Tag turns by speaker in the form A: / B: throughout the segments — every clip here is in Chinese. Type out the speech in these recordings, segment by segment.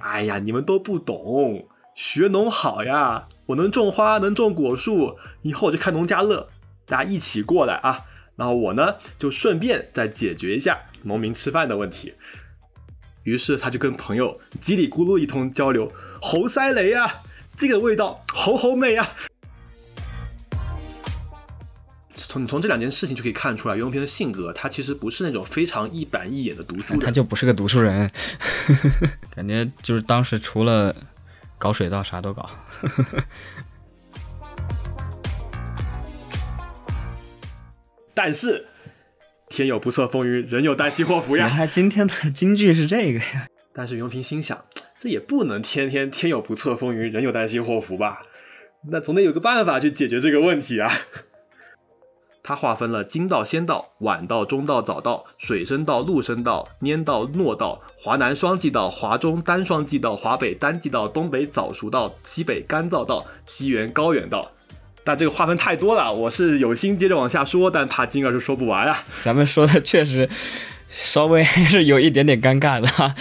A: 哎呀，你们都不懂，学农好呀，我能种花，能种果树，以后就开农家乐，大家一起过来啊。然后我呢，就顺便再解决一下农民吃饭的问题。于是他就跟朋友叽里咕噜一通交流，猴塞雷呀，这个味道好好美呀。从从这两件事情就可以看出来，袁隆平的性格，他其实不是那种非常一板一眼的读书人，
B: 他就不是个读书人，感觉就是当时除了搞水稻啥都搞。
A: 但是天有不测风云，人有旦夕祸福呀。
B: 原来今天的金句是这个呀。
A: 但是袁隆平心想，这也不能天天天有不测风云，人有旦夕祸福吧？那总得有个办法去解决这个问题啊。它划分了金道、仙道、晚道、中道、早道、水生道、陆生道、拈道、诺道、华南双季道、华中单双季道、华北单季道、东北早熟道、西北干燥道、西原高原道。但这个划分太多了，我是有心接着往下说，但怕金儿是说不完啊。
B: 咱们说的确实稍微还 是有一点点尴尬的哈。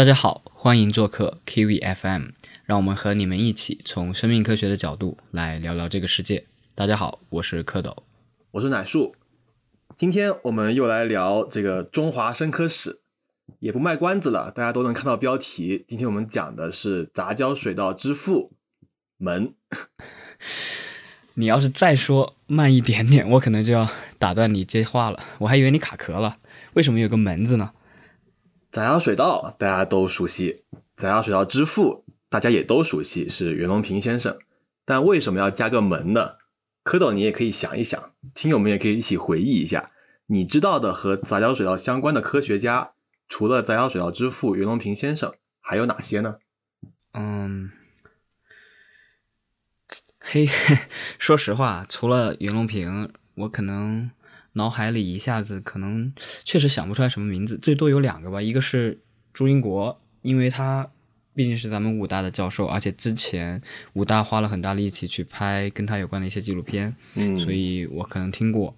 B: 大家好，欢迎做客 Kiwi FM，让我们和你们一起从生命科学的角度来聊聊这个世界。大家好，我是蝌蚪，
A: 我是奶树。今天我们又来聊这个中华生科史，也不卖关子了，大家都能看到标题。今天我们讲的是杂交水稻之父门。
B: 你要是再说慢一点点，我可能就要打断你接话了。我还以为你卡壳了，为什么有个门字呢？
A: 杂交水稻大家都熟悉，杂交水稻之父大家也都熟悉，是袁隆平先生。但为什么要加个门呢？蝌蚪，你也可以想一想，听友们也可以一起回忆一下，你知道的和杂交水稻相关的科学家，除了杂交水稻之父袁隆平先生，还有哪些呢？
B: 嗯，嘿，说实话，除了袁隆平，我可能。脑海里一下子可能确实想不出来什么名字，最多有两个吧。一个是朱英国，因为他毕竟是咱们武大的教授，而且之前武大花了很大力气去拍跟他有关的一些纪录片，
A: 嗯，
B: 所以我可能听过。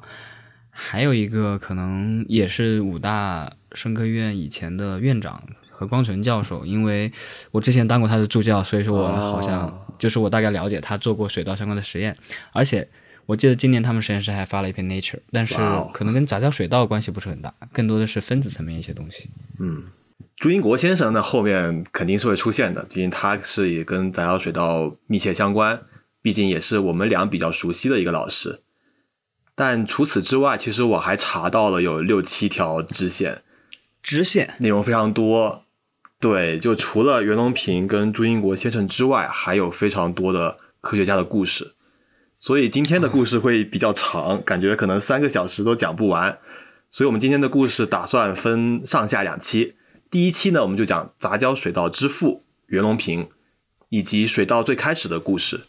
B: 还有一个可能也是武大生科院以前的院长何光纯教授，因为我之前当过他的助教，所以说我好像就是我大概了解他做过水稻相关的实验，而且。我记得今年他们实验室还发了一篇 Nature，但是可能跟杂交水稻关系不是很大，更多的是分子层面一些东西。
A: 嗯，朱英国先生呢后面肯定是会出现的，毕竟他是也跟杂交水稻密切相关，毕竟也是我们俩比较熟悉的一个老师。但除此之外，其实我还查到了有六七条支线，
B: 支线
A: 内容非常多。对，就除了袁隆平跟朱英国先生之外，还有非常多的科学家的故事。所以今天的故事会比较长，感觉可能三个小时都讲不完。所以我们今天的故事打算分上下两期。第一期呢，我们就讲杂交水稻之父袁隆平，以及水稻最开始的故事。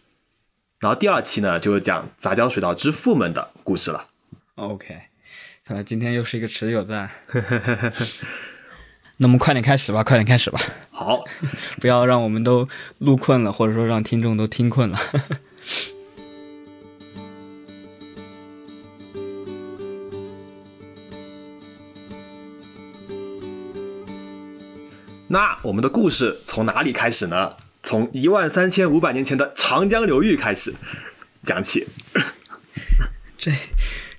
A: 然后第二期呢，就是讲杂交水稻之父们的故事了。
B: OK，看来今天又是一个持久战。那么快点开始吧，快点开始吧。
A: 好，
B: 不要让我们都录困了，或者说让听众都听困了。
A: 那我们的故事从哪里开始呢？从一万三千五百年前的长江流域开始讲起。
B: 这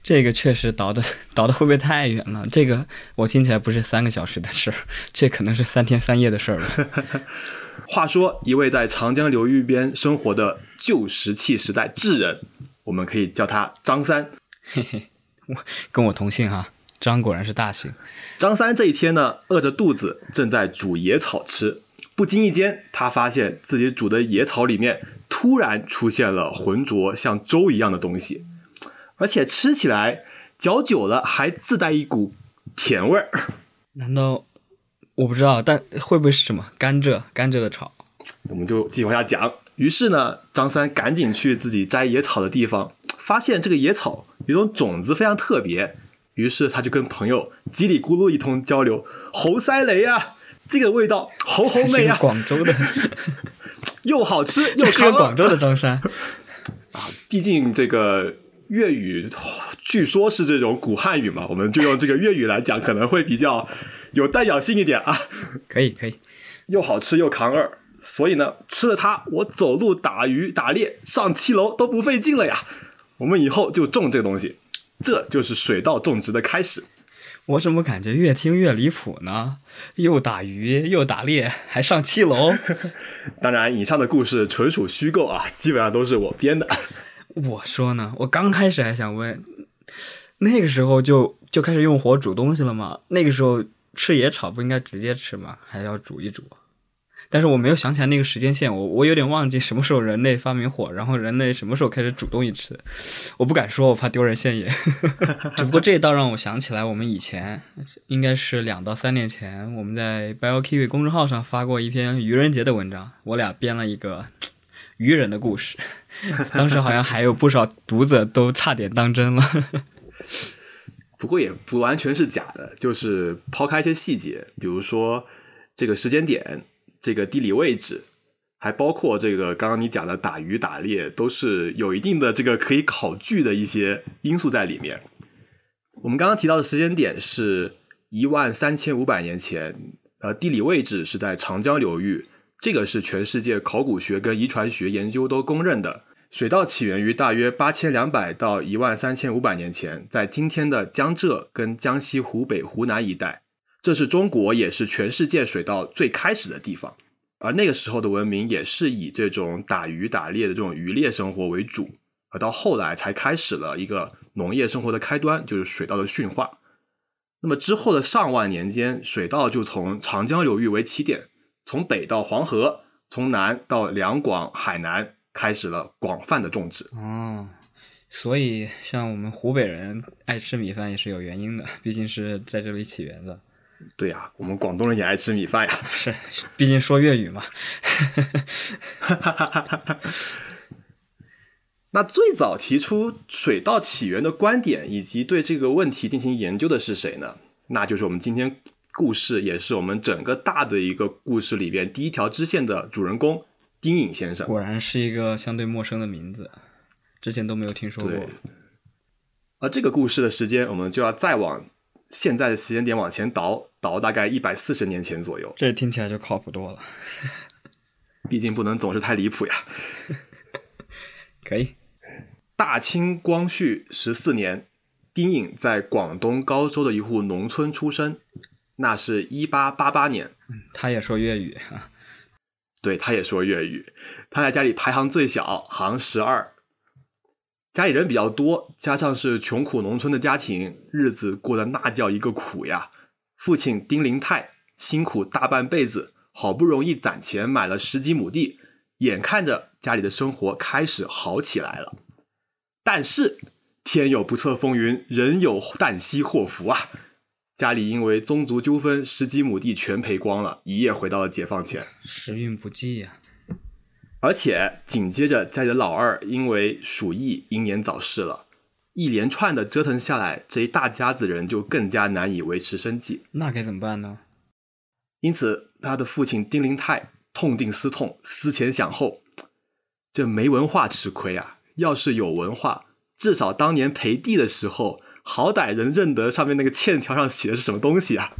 B: 这个确实倒的 倒的会不会太远了？这个我听起来不是三个小时的事儿，这可能是三天三夜的事儿了。
A: 话说，一位在长江流域边生活的旧石器时代智人，我们可以叫他张三。
B: 嘿嘿，我跟我同姓哈。张果然是大姓。
A: 张三这一天呢，饿着肚子，正在煮野草吃。不经意间，他发现自己煮的野草里面突然出现了浑浊像粥一样的东西，而且吃起来嚼久了还自带一股甜味儿。
B: 难道我不知道？但会不会是什么甘蔗？甘蔗的草？
A: 我们就继续往下讲。于是呢，张三赶紧去自己摘野草的地方，发现这个野草有种种子非常特别。于是他就跟朋友叽里咕噜一通交流，猴塞雷啊，这个味道好好美啊，
B: 广州的，
A: 又好吃又
B: 是广州的张三
A: 啊。毕竟这个粤语据说是这种古汉语嘛，我们就用这个粤语来讲，可能会比较有代表性一点啊。
B: 可以可以，
A: 又好吃又扛二，所以呢，吃了它，我走路、打鱼、打猎、上七楼都不费劲了呀。我们以后就种这个东西，这就是水稻种植的开始。
B: 我怎么感觉越听越离谱呢？又打鱼又打猎，还上七楼。
A: 当然，以上的故事纯属虚构啊，基本上都是我编的。
B: 我说呢，我刚开始还想问，那个时候就就开始用火煮东西了吗？那个时候吃野草不应该直接吃吗？还要煮一煮？但是我没有想起来那个时间线，我我有点忘记什么时候人类发明火，然后人类什么时候开始主动一吃，我不敢说，我怕丢人现眼。只不过这倒让我想起来，我们以前应该是两到三年前，我们在 BioKiwi 公众号上发过一篇愚人节的文章，我俩编了一个 愚人的故事，当时好像还有不少读者都差点当真了。
A: 不过也不完全是假的，就是抛开一些细节，比如说这个时间点。这个地理位置，还包括这个刚刚你讲的打鱼打猎，都是有一定的这个可以考据的一些因素在里面。我们刚刚提到的时间点是一万三千五百年前，呃，地理位置是在长江流域，这个是全世界考古学跟遗传学研究都公认的。水稻起源于大约八千两百到一万三千五百年前，在今天的江浙跟江西、湖北、湖南一带。这是中国，也是全世界水稻最开始的地方，而那个时候的文明也是以这种打鱼打猎的这种渔猎生活为主，而到后来才开始了一个农业生活的开端，就是水稻的驯化。那么之后的上万年间，水稻就从长江流域为起点，从北到黄河，从南到两广、海南，开始了广泛的种植。
B: 哦，所以像我们湖北人爱吃米饭也是有原因的，毕竟是在这里起源的。
A: 对呀，我们广东人也爱吃米饭呀。
B: 是，毕竟说粤语嘛。
A: 那最早提出水稻起源的观点以及对这个问题进行研究的是谁呢？那就是我们今天故事，也是我们整个大的一个故事里边第一条支线的主人公丁颖先生。
B: 果然是一个相对陌生的名字，之前都没有听说过。
A: 而这个故事的时间，我们就要再往。现在的时间点往前倒倒大概一百四十年前左右，
B: 这听起来就靠谱多了。
A: 毕竟不能总是太离谱呀。
B: 可以。
A: 大清光绪十四年，丁颖在广东高州的一户农村出生，那是一八八八年。
B: 他也说粤语啊？
A: 对，他也说粤语。他在家里排行最小，行十二。家里人比较多，加上是穷苦农村的家庭，日子过得那叫一个苦呀。父亲丁林泰辛苦大半辈子，好不容易攒钱买了十几亩地，眼看着家里的生活开始好起来了。但是天有不测风云，人有旦夕祸福啊！家里因为宗族纠纷，十几亩地全赔光了，一夜回到了解放前。
B: 时运不济呀。
A: 而且紧接着家里的老二因为鼠疫英年早逝了，一连串的折腾下来，这一大家子人就更加难以维持生计。
B: 那该怎么办呢？
A: 因此，他的父亲丁灵泰痛定思痛，思前想后，这没文化吃亏啊！要是有文化，至少当年赔地的时候，好歹能认得上面那个欠条上写的是什么东西啊！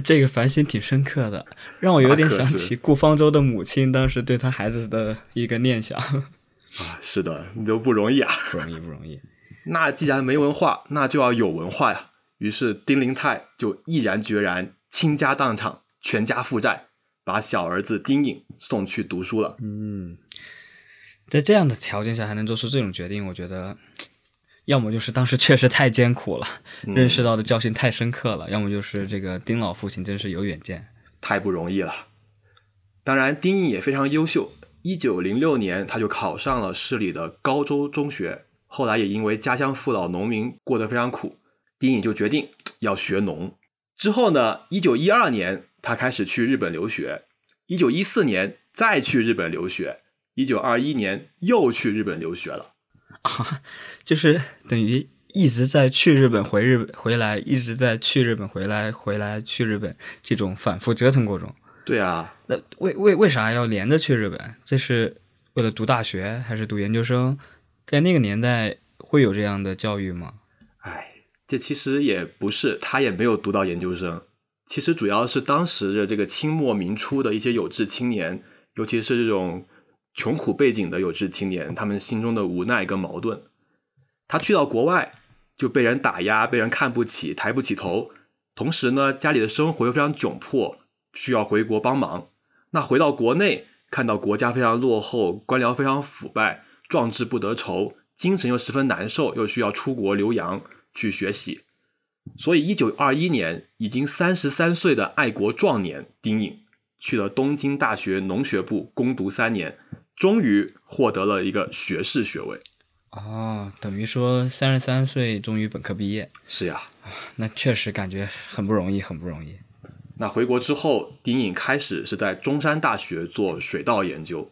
B: 这个反省挺深刻的，让我有点想起顾方舟的母亲当时对他孩子的一个念想。
A: 啊，是的，你都不容易啊，
B: 不容易，不容易。
A: 那既然没文化，那就要有文化呀。于是丁灵泰就毅然决然倾家荡产，全家负债，把小儿子丁颖送去读书了。
B: 嗯，在这样的条件下还能做出这种决定，我觉得。要么就是当时确实太艰苦了，认识到的教训太深刻了；要么就是这个丁老父亲真是有远见，
A: 太不容易了。当然，丁颖也非常优秀。一九零六年，他就考上了市里的高州中学。后来也因为家乡父老农民过得非常苦，丁颖就决定要学农。之后呢，一九一二年他开始去日本留学，一九一四年再去日本留学，一九二一年又去日本留学了。
B: 啊，就是等于一直在去日本回日本回来，一直在去日本回来回来去日本这种反复折腾过程。
A: 对啊，
B: 那为为为啥要连着去日本？这是为了读大学还是读研究生？在那个年代会有这样的教育吗？
A: 哎，这其实也不是，他也没有读到研究生。其实主要是当时的这个清末民初的一些有志青年，尤其是这种穷苦背景的有志青年，他们心中的无奈跟矛盾。他去到国外就被人打压，被人看不起，抬不起头。同时呢，家里的生活又非常窘迫，需要回国帮忙。那回到国内，看到国家非常落后，官僚非常腐败，壮志不得酬，精神又十分难受，又需要出国留洋去学习。所以，一九二一年，已经三十三岁的爱国壮年丁颖去了东京大学农学部攻读三年，终于获得了一个学士学位。
B: 哦，等于说三十三岁终于本科毕业。
A: 是呀，
B: 那确实感觉很不容易，很不容易。
A: 那回国之后，丁颖开始是在中山大学做水稻研究。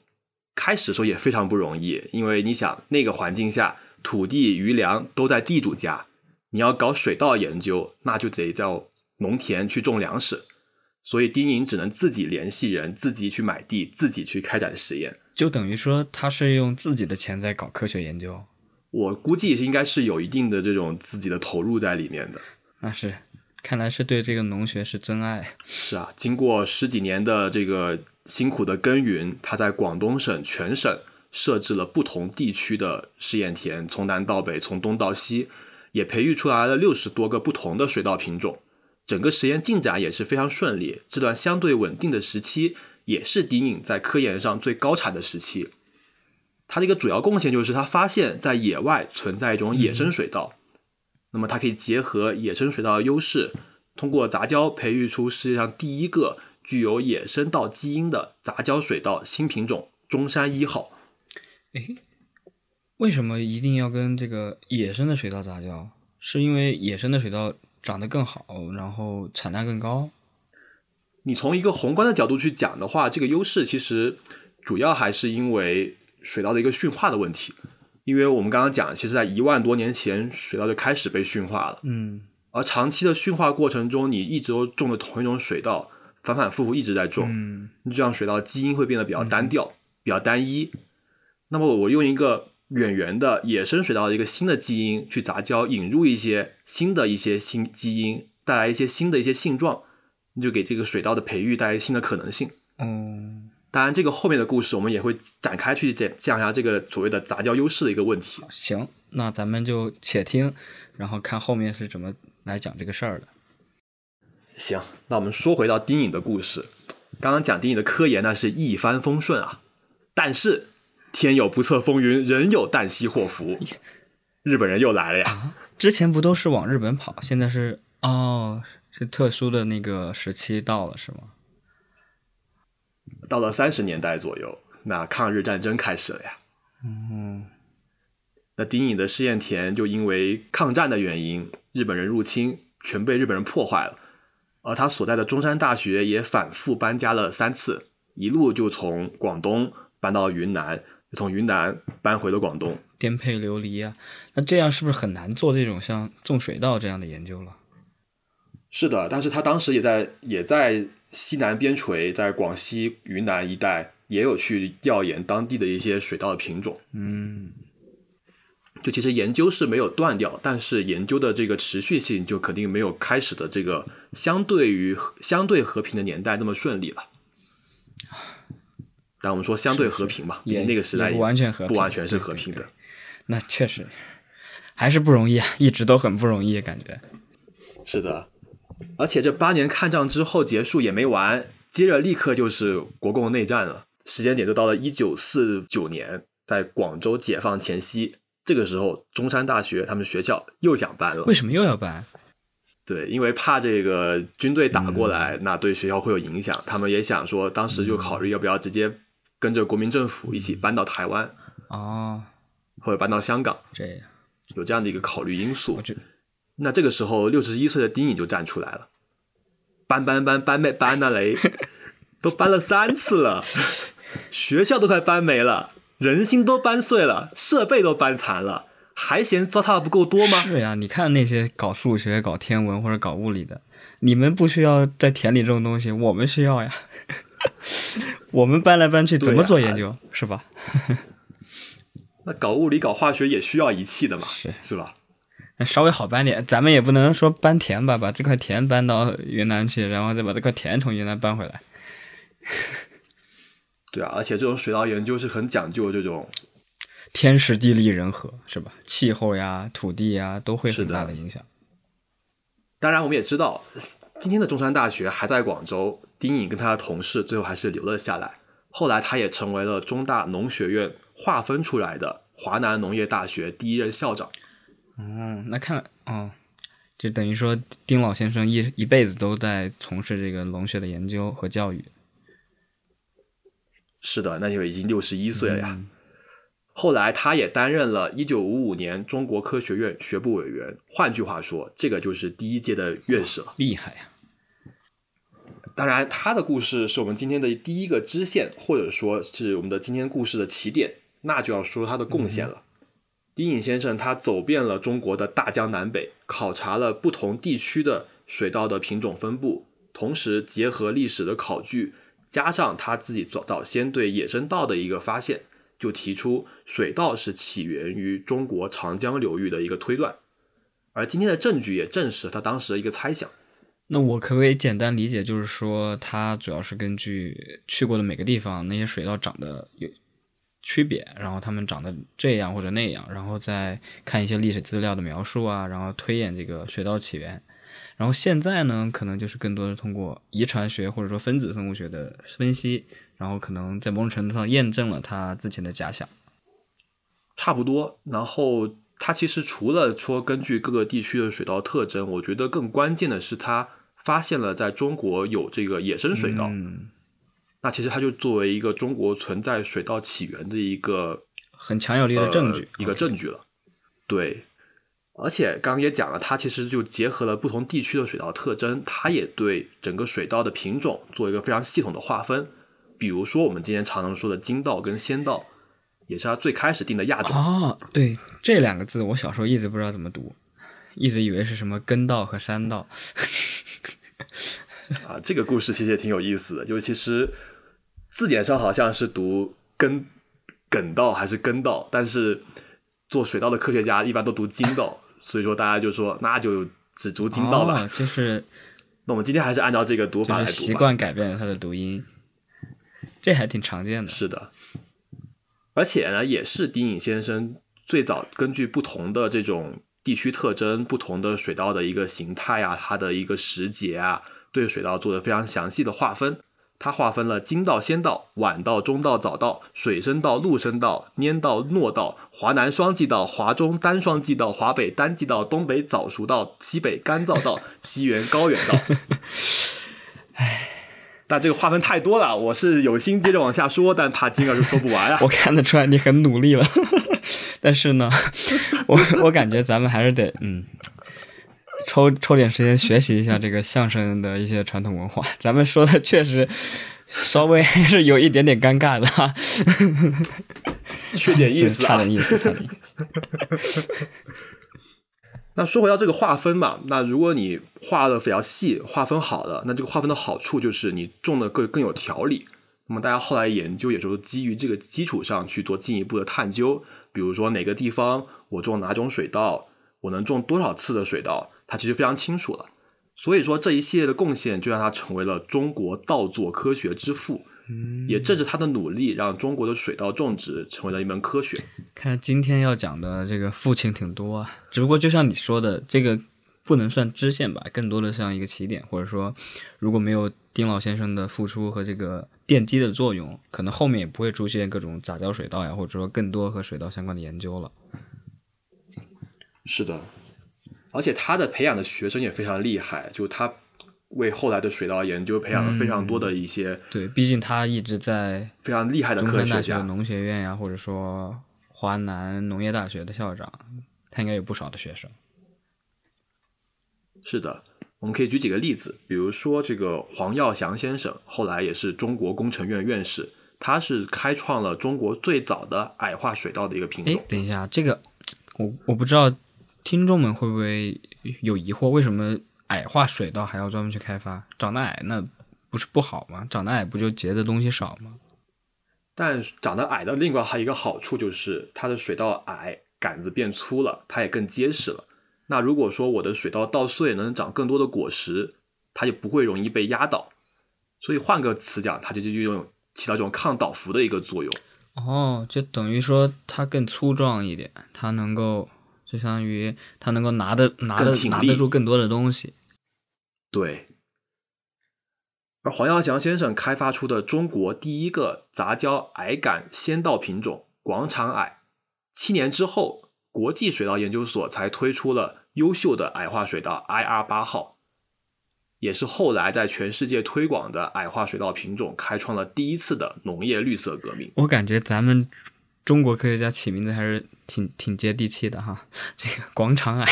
A: 开始的时候也非常不容易，因为你想那个环境下，土地余粮都在地主家。你要搞水稻研究，那就得到农田去种粮食，所以丁颖只能自己联系人，自己去买地，自己去开展实验。
B: 就等于说，他是用自己的钱在搞科学研究。
A: 我估计应该是有一定的这种自己的投入在里面的。
B: 那是，看来是对这个农学是真爱。
A: 是啊，经过十几年的这个辛苦的耕耘，他在广东省全省设置了不同地区的试验田，从南到北，从东到西。也培育出来了六十多个不同的水稻品种，整个实验进展也是非常顺利。这段相对稳定的时期，也是丁颖在科研上最高产的时期。他的一个主要贡献就是他发现，在野外存在一种野生水稻，那么他可以结合野生水稻的优势，通过杂交培育出世界上第一个具有野生稻基因的杂交水稻新品种——中山一号。
B: 诶。为什么一定要跟这个野生的水稻杂交？是因为野生的水稻长得更好，然后产量更高？
A: 你从一个宏观的角度去讲的话，这个优势其实主要还是因为水稻的一个驯化的问题。因为我们刚刚讲，其实在一万多年前，水稻就开始被驯化了。
B: 嗯。
A: 而长期的驯化过程中，你一直都种的同一种水稻，反反复复一直在种，
B: 嗯，
A: 这样水稻基因会变得比较单调、比较单一。那么我用一个。远源的野生水稻的一个新的基因去杂交，引入一些新的一些新基因，带来一些新的一些性状，你就给这个水稻的培育带来新的可能性。
B: 嗯，
A: 当然，这个后面的故事我们也会展开去讲讲一下这个所谓的杂交优势的一个问题。
B: 行，那咱们就且听，然后看后面是怎么来讲这个事儿的。
A: 行，那我们说回到丁颖的故事，刚刚讲丁颖的科研呢是一帆风顺啊，但是。天有不测风云，人有旦夕祸福。日本人又来了呀！
B: 之前不都是往日本跑，现在是哦，是特殊的那个时期到了，是吗？
A: 到了三十年代左右，那抗日战争开始了呀。
B: 嗯，
A: 那丁隐的试验田就因为抗战的原因，日本人入侵，全被日本人破坏了。而他所在的中山大学也反复搬家了三次，一路就从广东搬到云南。从云南搬回了广东，
B: 颠沛流离啊！那这样是不是很难做这种像种水稻这样的研究了？
A: 是的，但是他当时也在也在西南边陲，在广西、云南一带也有去调研当地的一些水稻的品种。
B: 嗯，
A: 就其实研究是没有断掉，但是研究的这个持续性就肯定没有开始的这个相对于相对和平的年代那么顺利了。但我们说相对和平嘛，毕竟那个时代
B: 不完全和
A: 不完全是和平的。
B: 那确实还是不容易啊，一直都很不容易，感觉。
A: 是的，而且这八年抗战之后结束也没完，接着立刻就是国共内战了。时间点就到了一九四九年，在广州解放前夕，这个时候中山大学他们学校又想搬了。
B: 为什么又要搬？
A: 对，因为怕这个军队打过来，那对学校会有影响。他们也想说，当时就考虑要不要直接。跟着国民政府一起搬到台湾，
B: 哦，
A: 或者搬到香港，
B: 这样
A: 有这样的一个考虑因素。那这个时候，六十一岁的丁颖就站出来了，搬搬搬搬没搬那？雷，都搬了三次了，学校都快搬没了，人心都搬碎了，设备都搬残了，还嫌糟蹋的不够多吗？
B: 是呀，你看那些搞数学、搞天文或者搞物理的，你们不需要在田里这种东西，我们需要呀。我们搬来搬去怎么做研究，是吧？
A: 那搞物理、搞化学也需要仪器的嘛，
B: 是
A: 是吧？
B: 稍微好搬点，咱们也不能说搬田吧，把这块田搬到云南去，然后再把这块田从云南搬回来。
A: 对啊，而且这种水稻研究是很讲究这种。
B: 天时地利人和是吧？气候呀、土地呀，都会很大的影响。
A: 当然，我们也知道，今天的中山大学还在广州。丁颖跟他的同事最后还是留了下来。后来，他也成为了中大农学院划分出来的华南农业大学第一任校长。
B: 哦，那看来，哦，就等于说，丁老先生一一辈子都在从事这个农学的研究和教育。
A: 是的，那就已经六十一岁了呀。后来，他也担任了一九五五年中国科学院学部委员。换句话说，这个就是第一届的院士了。
B: 厉害呀！
A: 当然，他的故事是我们今天的第一个支线，或者说是我们的今天故事的起点。那就要说他的贡献了。丁颖先生他走遍了中国的大江南北，考察了不同地区的水稻的品种分布，同时结合历史的考据，加上他自己早早先对野生稻的一个发现。就提出水稻是起源于中国长江流域的一个推断，而今天的证据也证实了他当时的一个猜想。
B: 那我可不可以简单理解，就是说他主要是根据去过的每个地方那些水稻长得有区别，然后他们长得这样或者那样，然后再看一些历史资料的描述啊，然后推演这个水稻起源。然后现在呢，可能就是更多的通过遗传学或者说分子生物学的分析。然后可能在某种程度上验证了他之前的假想，
A: 差不多。然后他其实除了说根据各个地区的水稻特征，我觉得更关键的是他发现了在中国有这个野生水稻。那其实它就作为一个中国存在水稻起源的一个
B: 很强有力的证据，
A: 一个证据了。对，而且刚刚也讲了，它其实就结合了不同地区的水稻特征，它也对整个水稻的品种做一个非常系统的划分。比如说，我们今天常常说的金稻跟仙稻，也是它最开始定的亚种。
B: 哦，对，这两个字我小时候一直不知道怎么读，一直以为是什么根稻和山稻。
A: 啊，这个故事其实也挺有意思的，就是其实字典上好像是读根梗道还是根道，但是做水稻的科学家一般都读金道，所以说大家就说那就只读金道吧。
B: 就是，
A: 那我们今天还是按照这个读法来读。
B: 习惯改变了它的读音。这还挺常见的，
A: 是的，而且呢，也是丁颖先生最早根据不同的这种地区特征、不同的水稻的一个形态啊，它的一个时节啊，对水稻做的非常详细的划分。它划分了金稻、仙稻、晚稻、中稻、早稻、水生稻、陆生稻、蔫稻、糯稻、华南双季稻、华中单双季稻、华北单季稻、东北早熟稻、西北干燥稻、西原高原稻。唉。但这个划分太多了，我是有心接着往下说，但怕今儿就说不完啊。
B: 我看得出来你很努力了，但是呢，我我感觉咱们还是得嗯，抽抽点时间学习一下这个相声的一些传统文化。咱们说的确实稍微还是有一点点尴尬的哈，
A: 缺点意思，
B: 差点意思，差点意思。
A: 那说回到这个划分嘛，那如果你画的比较细，划分好了，那这个划分的好处就是你种的更更有条理。那么大家后来研究，也就是基于这个基础上去做进一步的探究，比如说哪个地方我种哪种水稻，我能种多少次的水稻，它其实非常清楚了。所以说这一系列的贡献，就让他成为了中国稻作科学之父。也正是他的努力，让中国的水稻种植成为了一门科学。
B: 看今天要讲的这个父亲挺多啊，只不过就像你说的，这个不能算支线吧，更多的像一个起点，或者说，如果没有丁老先生的付出和这个奠基的作用，可能后面也不会出现各种杂交水稻呀，或者说更多和水稻相关的研究了。
A: 是的，而且他的培养的学生也非常厉害，就他。为后来的水稻研究培养了非常多的一些，
B: 对，毕竟他一直在
A: 非常厉害的科学家，
B: 农学院呀，或者说华南农业大学的校长，他应该有不少的学生。
A: 是的，我们可以举几个例子，比如说这个黄耀祥先生，后来也是中国工程院院士，他是开创了中国最早的矮化水稻的一个品种。
B: 等一下，这个我我不知道听众们会不会有疑惑，为什么矮化水稻还要专门去开发？长得矮那不是不好吗？长得矮不就结的东西少吗？
A: 但长得矮的另外还有一个好处就是它的水稻矮，杆子变粗了，它也更结实了。那如果说我的水稻稻穗能长更多的果实，它就不会容易被压倒。所以换个词讲，它就就用起到这种抗倒伏的一个作用。
B: 哦，就等于说它更粗壮一点，它能够就相当于他能够拿得拿得拿得住更多的东西。
A: 对。而黄耀祥先生开发出的中国第一个杂交矮杆先稻品种广场矮，七年之后，国际水稻研究所才推出了优秀的矮化水稻 IR 八号。也是后来在全世界推广的矮化水稻品种，开创了第一次的农业绿色革命。
B: 我感觉咱们中国科学家起名字还是挺挺接地气的哈。这个 广场矮，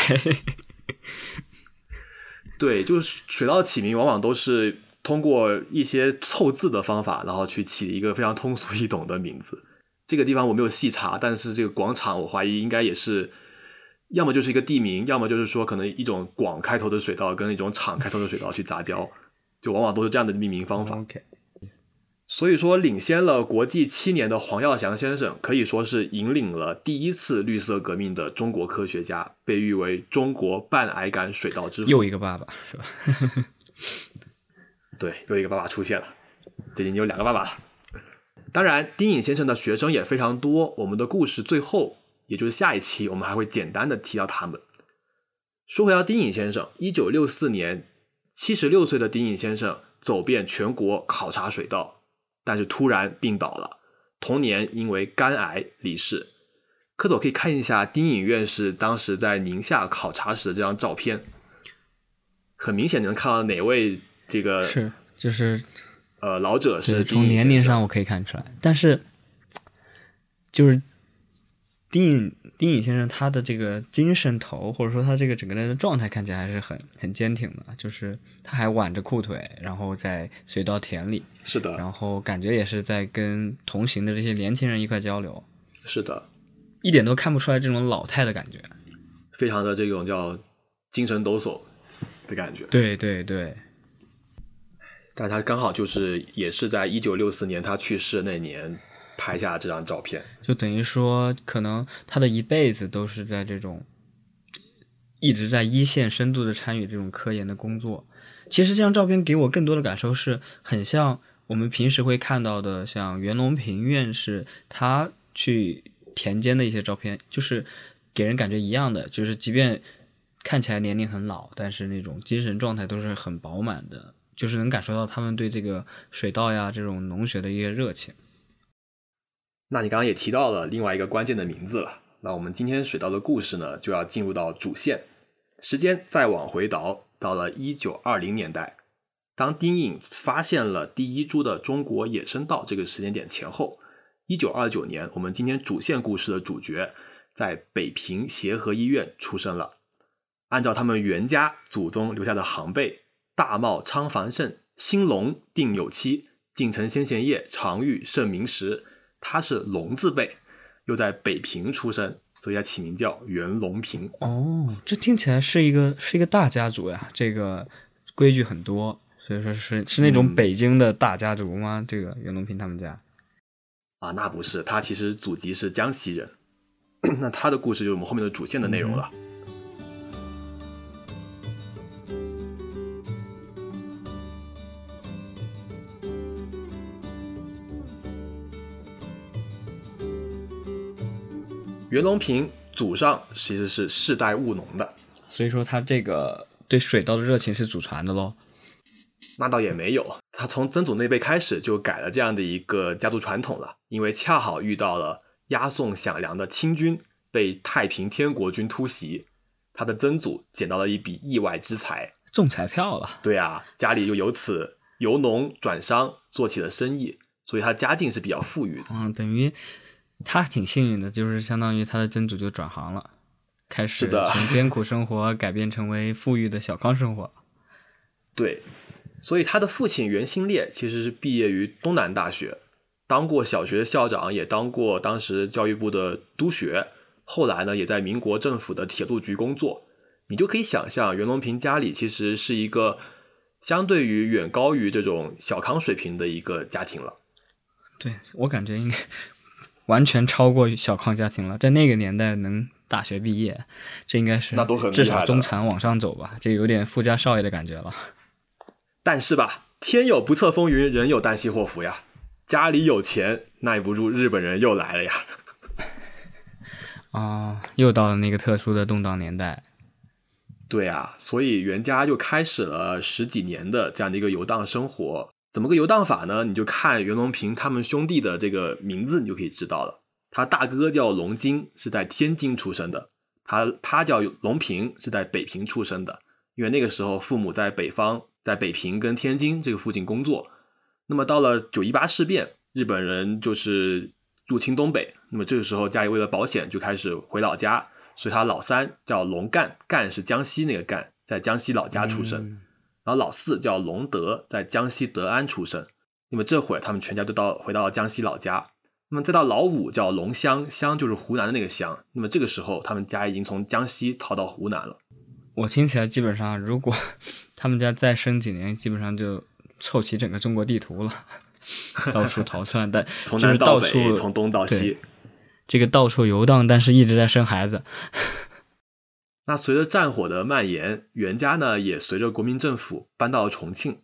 A: 对，就是水稻起名往往都是通过一些凑字的方法，然后去起一个非常通俗易懂的名字。这个地方我没有细查，但是这个广场，我怀疑应该也是。要么就是一个地名，要么就是说可能一种“广”开头的水稻跟一种“厂”开头的水稻去杂交，就往往都是这样的命名方法。所以说，领先了国际七年的黄耀祥先生，可以说是引领了第一次绿色革命的中国科学家，被誉为中国半矮杆水稻之父。
B: 又一个爸爸是吧？
A: 对，又一个爸爸出现了，最近有两个爸爸了。当然，丁颖先生的学生也非常多。我们的故事最后。也就是下一期，我们还会简单的提到他们。说回到丁颖先生，一九六四年，七十六岁的丁颖先生走遍全国考察水稻，但是突然病倒了，同年因为肝癌离世。科总可以看一下丁颖院士当时在宁夏考察时的这张照片，很明显能看到哪位这个
B: 是就是
A: 呃老者是
B: 从年龄上我可以看出来，但是就是。丁颖丁颖先生，他的这个精神头，或者说他这个整个人的状态，看起来还是很很坚挺的。就是他还挽着裤腿，然后在水稻田里，
A: 是的，
B: 然后感觉也是在跟同行的这些年轻人一块交流，
A: 是的，
B: 一点都看不出来这种老态的感觉，
A: 非常的这种叫精神抖擞的感觉。
B: 对对对，
A: 但他刚好就是也是在一九六四年他去世那年。拍下这张照片，
B: 就等于说，可能他的一辈子都是在这种一直在一线深度的参与这种科研的工作。其实这张照片给我更多的感受是很像我们平时会看到的，像袁隆平院士他去田间的一些照片，就是给人感觉一样的，就是即便看起来年龄很老，但是那种精神状态都是很饱满的，就是能感受到他们对这个水稻呀这种农学的一些热情。
A: 那你刚刚也提到了另外一个关键的名字了。那我们今天水稻的故事呢，就要进入到主线。时间再往回倒，到了一九二零年代，当丁颖发现了第一株的中国野生稻这个时间点前后，一九二九年，我们今天主线故事的主角在北平协和医院出生了。按照他们袁家祖宗留下的行辈，大茂昌繁盛，兴隆定有期，晋城先贤业，常遇盛名时。他是龙字辈，又在北平出生，所以他起名叫袁隆平。
B: 哦，这听起来是一个是一个大家族呀，这个规矩很多，所以说是是那种北京的大家族吗？这个袁隆平他们家？
A: 啊，那不是，他其实祖籍是江西人。那他的故事就是我们后面的主线的内容了。袁隆平祖上其实是世代务农的，
B: 所以说他这个对水稻的热情是祖传的喽。
A: 那倒也没有，他从曾祖那辈开始就改了这样的一个家族传统了，因为恰好遇到了押送饷粮的清军被太平天国军突袭，他的曾祖捡到了一笔意外之财，
B: 中彩票了。
A: 对啊，家里就由此由农转商做起了生意，所以他家境是比较富裕的。
B: 嗯，等于。他挺幸运的，就是相当于他的曾祖就转行了，开始从艰苦生活改变成为富裕的小康生活。
A: 对，所以他的父亲袁兴烈其实是毕业于东南大学，当过小学校长，也当过当时教育部的督学，后来呢也在民国政府的铁路局工作。你就可以想象，袁隆平家里其实是一个相对于远高于这种小康水平的一个家庭了。
B: 对我感觉应该完全超过小康家庭了，在那个年代能大学毕业，这应该是
A: 那都很
B: 至少中产往上走吧，这有点富家少爷的感觉了。
A: 但是吧，天有不测风云，人有旦夕祸福呀。家里有钱，耐不住日本人又来了呀。
B: 啊，又到了那个特殊的动荡年代。
A: 对啊，所以袁家就开始了十几年的这样的一个游荡生活。怎么个游荡法呢？你就看袁隆平他们兄弟的这个名字，你就可以知道了。他大哥叫龙金，是在天津出生的；他他叫龙平，是在北平出生的。因为那个时候父母在北方，在北平跟天津这个附近工作。那么到了九一八事变，日本人就是入侵东北，那么这个时候家里为了保险，就开始回老家。所以他老三叫龙干，干是江西那个干，在江西老家出生。然后老四叫龙德，在江西德安出生。那么这会儿他们全家都到回到了江西老家。那么再到老五叫龙湘，湘就是湖南的那个湘。那么这个时候他们家已经从江西逃到湖南了。
B: 我听起来基本上，如果他们家再生几年，基本上就凑齐整个中国地图了，到处逃窜，但
A: 从
B: 就是
A: 南到北，
B: 到处
A: 从东到西。
B: 这个到处游荡，但是一直在生孩子。
A: 那随着战火的蔓延，袁家呢也随着国民政府搬到了重庆。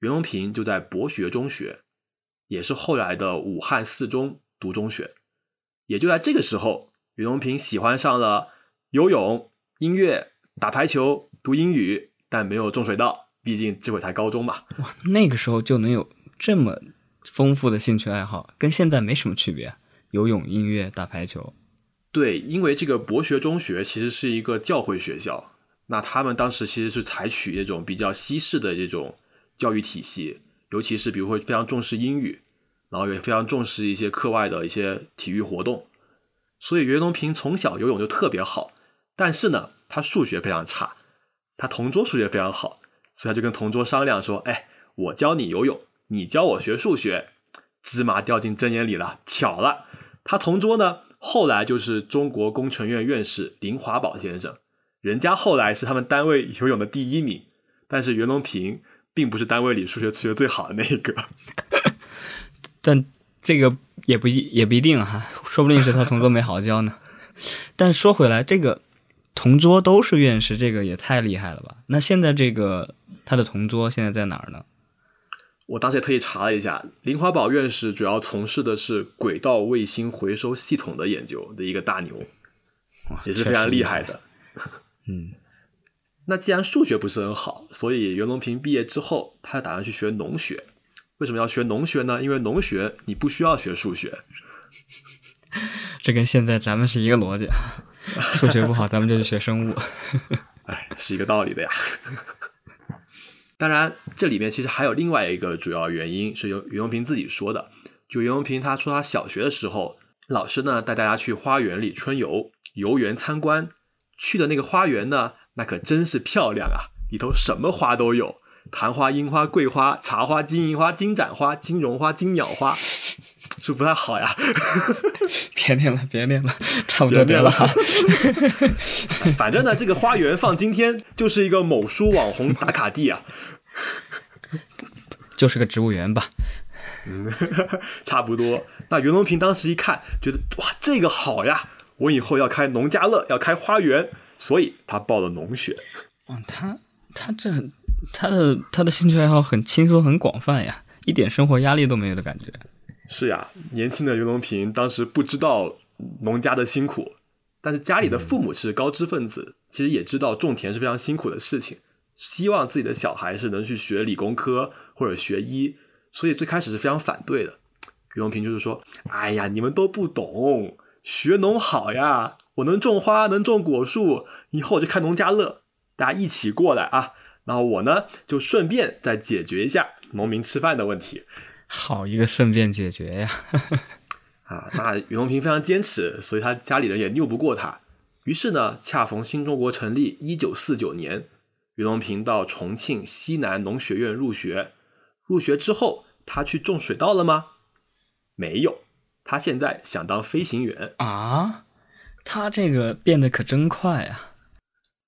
A: 袁隆平就在博学中学，也是后来的武汉四中读中学。也就在这个时候，袁隆平喜欢上了游泳、音乐、打排球、读英语，但没有种水稻，毕竟这会才高中嘛。
B: 哇，那个时候就能有这么丰富的兴趣爱好，跟现在没什么区别。游泳、音乐、打排球，
A: 对，因为这个博学中学其实是一个教会学校，那他们当时其实是采取那种比较西式的这种教育体系，尤其是比如会非常重视英语，然后也非常重视一些课外的一些体育活动。所以袁隆平从小游泳就特别好，但是呢，他数学非常差，他同桌数学非常好，所以他就跟同桌商量说：“哎，我教你游泳，你教我学数学。”芝麻掉进针眼里了，巧了。他同桌呢，后来就是中国工程院院士林华宝先生，人家后来是他们单位游泳的第一名，但是袁隆平并不是单位里数学数学最好的那一个。
B: 但这个也不一也不一定哈，说不定是他同桌没好好教呢。但说回来，这个同桌都是院士，这个也太厉害了吧？那现在这个他的同桌现在在哪儿呢？
A: 我当时也特意查了一下，林华宝院士主要从事的是轨道卫星回收系统的研究的一个大牛，也是非常厉害。的。
B: 嗯，
A: 那既然数学不是很好，所以袁隆平毕业之后，他打算去学农学。为什么要学农学呢？因为农学你不需要学数学。
B: 这跟现在咱们是一个逻辑啊。数学不好，咱们就去学生物。
A: 哎，是一个道理的呀。当然，这里面其实还有另外一个主要原因是由袁隆平自己说的。就袁隆平他说，他小学的时候，老师呢带大家去花园里春游、游园参观，去的那个花园呢，那可真是漂亮啊，里头什么花都有，昙花、樱花、桂花、茶花、金银花、金盏花、金绒花、金鸟花，是不太好呀？
B: 别念了，别念了，差不多得了。
A: 反正呢，这个花园放今天就是一个某书网红打卡地啊。
B: 就是个植物园吧。
A: 嗯，差不多。那袁隆平当时一看，觉得哇，这个好呀，我以后要开农家乐，要开花园，所以他报了农学。
B: 哇，他他这他的他的兴趣爱好很轻松很广泛呀，一点生活压力都没有的感觉。
A: 是呀，年轻的袁隆平当时不知道农家的辛苦，但是家里的父母是高知分子，其实也知道种田是非常辛苦的事情，希望自己的小孩是能去学理工科或者学医，所以最开始是非常反对的。袁隆平就是说：“哎呀，你们都不懂，学农好呀，我能种花，能种果树，以后我就开农家乐，大家一起过来啊。然后我呢，就顺便再解决一下农民吃饭的问题。”
B: 好一个顺便解决呀！
A: 啊，那袁隆平非常坚持，所以他家里人也拗不过他。于是呢，恰逢新中国成立一九四九年，袁隆平到重庆西南农学院入学。入学之后，他去种水稻了吗？没有，他现在想当飞行员。
B: 啊，他这个变得可真快啊！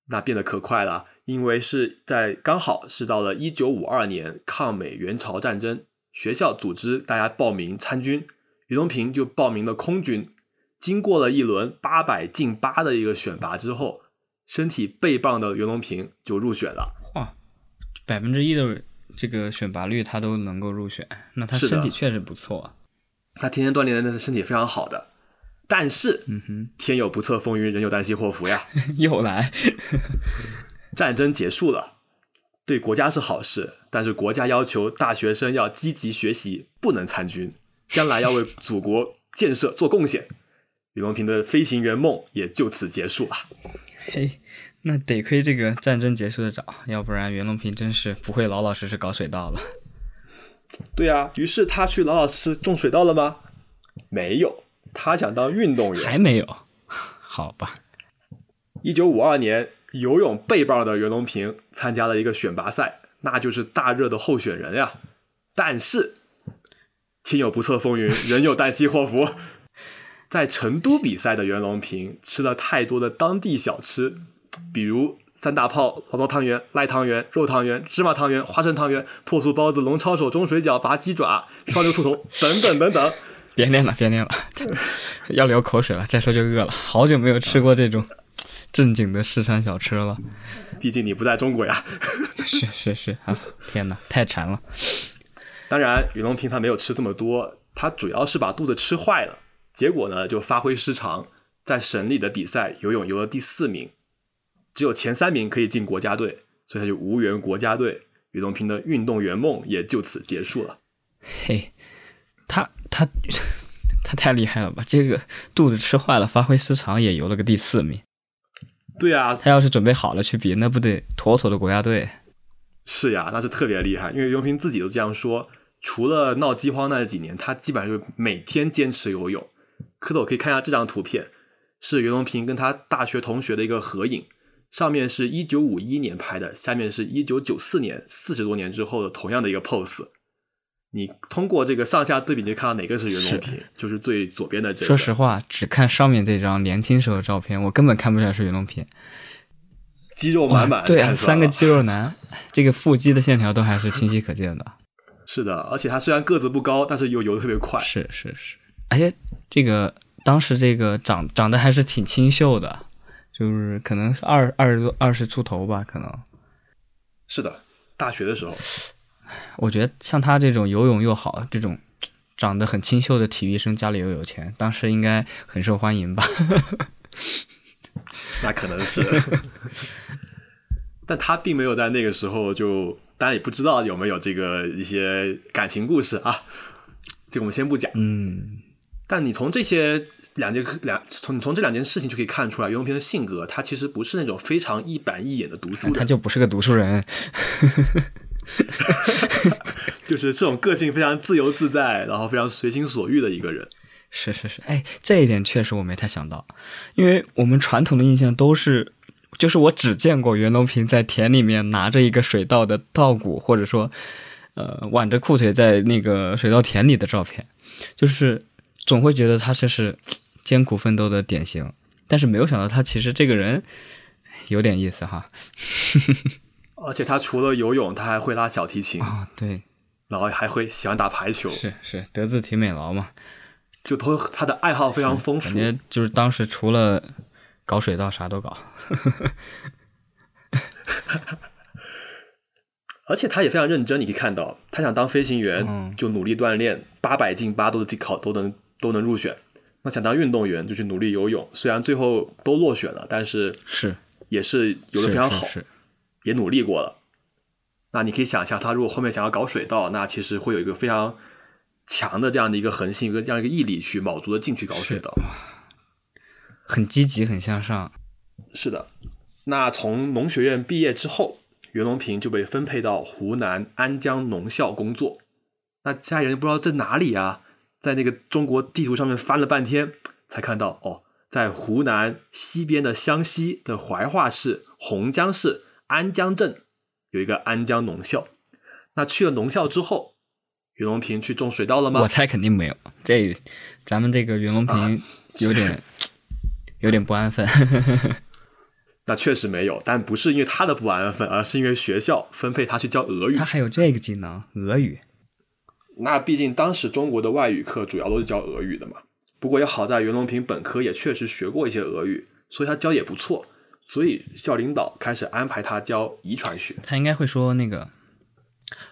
A: 那变得可快了，因为是在刚好是到了一九五二年抗美援朝战争，学校组织大家报名参军，袁隆平就报名了空军。经过了一轮八百进八的一个选拔之后，身体倍棒的袁隆平就入选了。
B: 哇，百分之一的这个选拔率他都能够入选，那他身体确实不错啊。
A: 他天天锻炼的，那身体非常好的。但是，
B: 嗯哼，
A: 天有不测风云，人有旦夕祸福呀。
B: 又来，
A: 战争结束了，对国家是好事，但是国家要求大学生要积极学习，不能参军，将来要为祖国建设做贡献。李隆平的飞行员梦也就此结束了。
B: 嘿，那得亏这个战争结束的早，要不然袁隆平真是不会老老实实搞水稻了。
A: 对啊，于是他去老老实实种水稻了吗？没有，他想当运动员。
B: 还没有？好吧。
A: 一九五二年，游泳背棒的袁隆平参加了一个选拔赛，那就是大热的候选人呀。但是，天有不测风云，人有旦夕祸福。在成都比赛的袁隆平吃了太多的当地小吃，比如三大炮、醪糟汤圆、赖汤圆、肉汤圆、芝麻汤圆、花生汤圆、破酥包子、龙抄手、中水饺、拔鸡爪、烧牛兔头等等等等。
B: 别念了，别念了，要流口水了。再说就饿了，好久没有吃过这种正经的四川小吃了。
A: 毕竟你不在中国呀。
B: 是是是啊！天哪，太馋了。
A: 当然，袁隆平他没有吃这么多，他主要是把肚子吃坏了。结果呢，就发挥失常，在省里的比赛游泳游了第四名，只有前三名可以进国家队，所以他就无缘国家队。袁隆平的运动员梦也就此结束了。
B: 嘿，他他 他太厉害了吧！这个肚子吃坏了，发挥失常也游了个第四名。
A: 对啊，
B: 他要是准备好了去比，那不得妥妥的国家队？
A: 是呀，那是特别厉害，因为袁隆平自己都这样说。除了闹饥荒那几年，他基本上就每天坚持游泳。蝌蚪可以看一下这张图片，是袁隆平跟他大学同学的一个合影，上面是一九五一年拍的，下面是一九九四年，四十多年之后的同样的一个 pose。你通过这个上下对比，你就看到哪个是袁隆平，就是最左边的这个。
B: 说实话，只看上面这张年轻时候的照片，我根本看不出来是袁隆平，
A: 肌肉满满，
B: 对啊，三个肌肉男，这个腹肌的线条都还是清晰可见的。
A: 是的，而且他虽然个子不高，但是又游的特别快。
B: 是是是，而且。这个当时这个长长得还是挺清秀的，就是可能是二二十多二十出头吧，可能
A: 是的。大学的时候，
B: 我觉得像他这种游泳又好，这种长得很清秀的体育生，家里又有钱，当时应该很受欢迎吧？
A: 那可能是，但他并没有在那个时候就，当然也不知道有没有这个一些感情故事啊，这个我们先不讲。
B: 嗯。
A: 但你从这些两件两从你从这两件事情就可以看出来，袁隆平的性格，他其实不是那种非常一板一眼的读书人，
B: 他就不是个读书人，
A: 就是这种个性非常自由自在，然后非常随心所欲的一个人。
B: 是是是，哎，这一点确实我没太想到，因为我们传统的印象都是，就是我只见过袁隆平在田里面拿着一个水稻的稻谷，或者说，呃，挽着裤腿在那个水稻田里的照片，就是。总会觉得他这是艰苦奋斗的典型，但是没有想到他其实这个人有点意思哈。
A: 而且他除了游泳，他还会拉小提琴。
B: 啊，对，
A: 然后还会喜欢打排球，
B: 是是德智体美劳嘛，
A: 就都他的爱好非常丰富，
B: 感觉就是当时除了搞水稻啥都搞。
A: 而且他也非常认真，你可以看到，他想当飞行员就努力锻炼，八百进八都考都能。都能入选，那想当运动员就去努力游泳。虽然最后都落选了，但是
B: 是。
A: 也是游的非常好，也努力过了。那你可以想一下，他如果后面想要搞水稻，那其实会有一个非常强的这样的一个恒心跟这样一个毅力去卯足了劲去搞水稻，
B: 很积极，很向上。
A: 是的。那从农学院毕业之后，袁隆平就被分配到湖南安江农校工作。那家里人不知道在哪里啊？在那个中国地图上面翻了半天，才看到哦，在湖南西边的湘西的怀化市洪江市安江镇有一个安江农校。那去了农校之后，袁隆平去种水稻了吗？
B: 我猜肯定没有。这咱们这个袁隆平 有点 有点不安分。
A: 那确实没有，但不是因为他的不安分，而是因为学校分配他去教俄语。
B: 他还有这个技能，俄语。
A: 那毕竟当时中国的外语课主要都是教俄语的嘛。不过也好在袁隆平本科也确实学过一些俄语，所以他教也不错。所以校领导开始安排他教遗传学。
B: 他应该会说那个，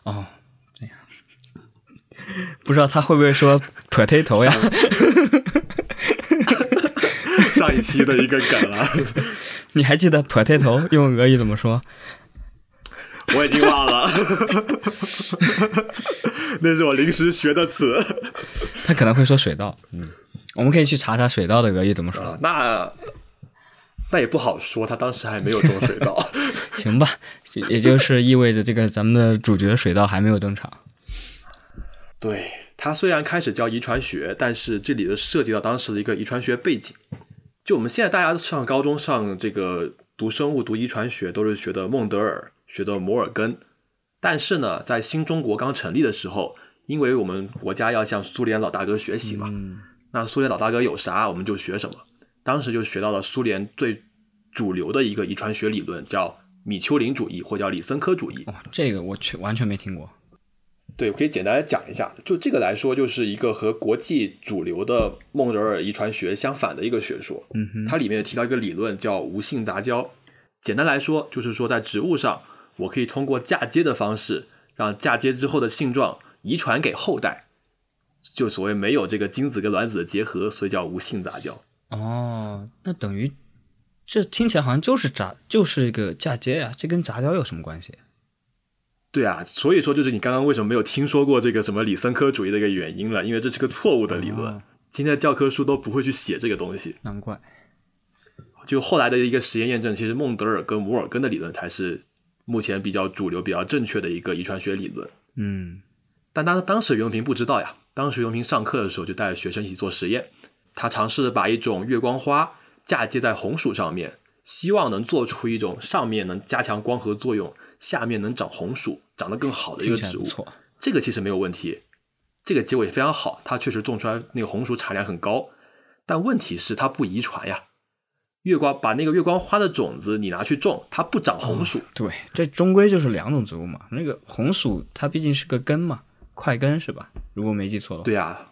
B: 哦，这样，不知道他会不会说 potato 呀？
A: 上一期的一个梗了。
B: 你还记得 potato 用俄语怎么说？
A: 我已经忘了，那是我临时学的词。
B: 他可能会说水稻，嗯，我们可以去查查水稻的俄语怎么说。
A: 那那也不好说，他当时还没有种水稻。
B: 行吧，也就是意味着这个咱们的主角水稻还没有登场。
A: 对他虽然开始教遗传学，但是这里的涉及到当时的一个遗传学背景。就我们现在大家上高中上这个读生物读遗传学都是学的孟德尔学的摩尔根，但是呢，在新中国刚成立的时候，因为我们国家要向苏联老大哥学习嘛，那苏联老大哥有啥我们就学什么，当时就学到了苏联最主流的一个遗传学理论，叫米丘林主义或叫李森科主义。
B: 哦，这个我全完全没听过。
A: 对，我可以简单的讲一下，就这个来说，就是一个和国际主流的孟德尔遗传学相反的一个学说。
B: 嗯哼，
A: 它里面提到一个理论叫无性杂交。简单来说，就是说在植物上，我可以通过嫁接的方式，让嫁接之后的性状遗传给后代，就所谓没有这个精子跟卵子的结合，所以叫无性杂交。
B: 哦，那等于这听起来好像就是杂，就是一个嫁接呀，这跟杂交有什么关系？
A: 对啊，所以说就是你刚刚为什么没有听说过这个什么李森科主义的一个原因了？因为这是个错误的理论，今天的教科书都不会去写这个东西。
B: 难怪。
A: 就后来的一个实验验证，其实孟德尔跟摩尔根的理论才是目前比较主流、比较正确的一个遗传学理论。
B: 嗯，
A: 但当当时袁隆平不知道呀，当时袁隆平上课的时候就带着学生一起做实验，他尝试把一种月光花嫁接在红薯上面，希望能做出一种上面能加强光合作用。下面能长红薯，长得更好的一个植物，这个其实没有问题，这个结果也非常好，它确实种出来那个红薯产量很高。但问题是它不遗传呀，月光把那个月光花的种子你拿去种，它不长红薯。
B: 对，这终归就是两种植物嘛。那个红薯它毕竟是个根嘛，块根是吧？如果没记错的话。
A: 对呀，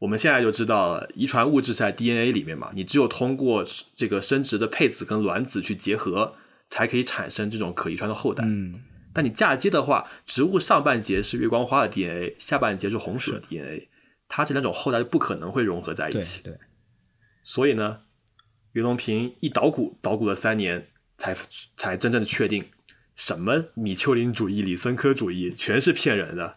A: 我们现在就知道了，遗传物质在 DNA 里面嘛，你只有通过这个生殖的配子跟卵子去结合。才可以产生这种可遗传的后代。
B: 嗯，
A: 但你嫁接的话，植物上半截是月光花的 DNA，下半截是红薯的 DNA，它这两种后代就不可能会融合在一起。
B: 对，
A: 所以呢，袁隆平一捣鼓捣鼓了三年，才才真正的确定，什么米丘林主义、李森科主义全是骗人的，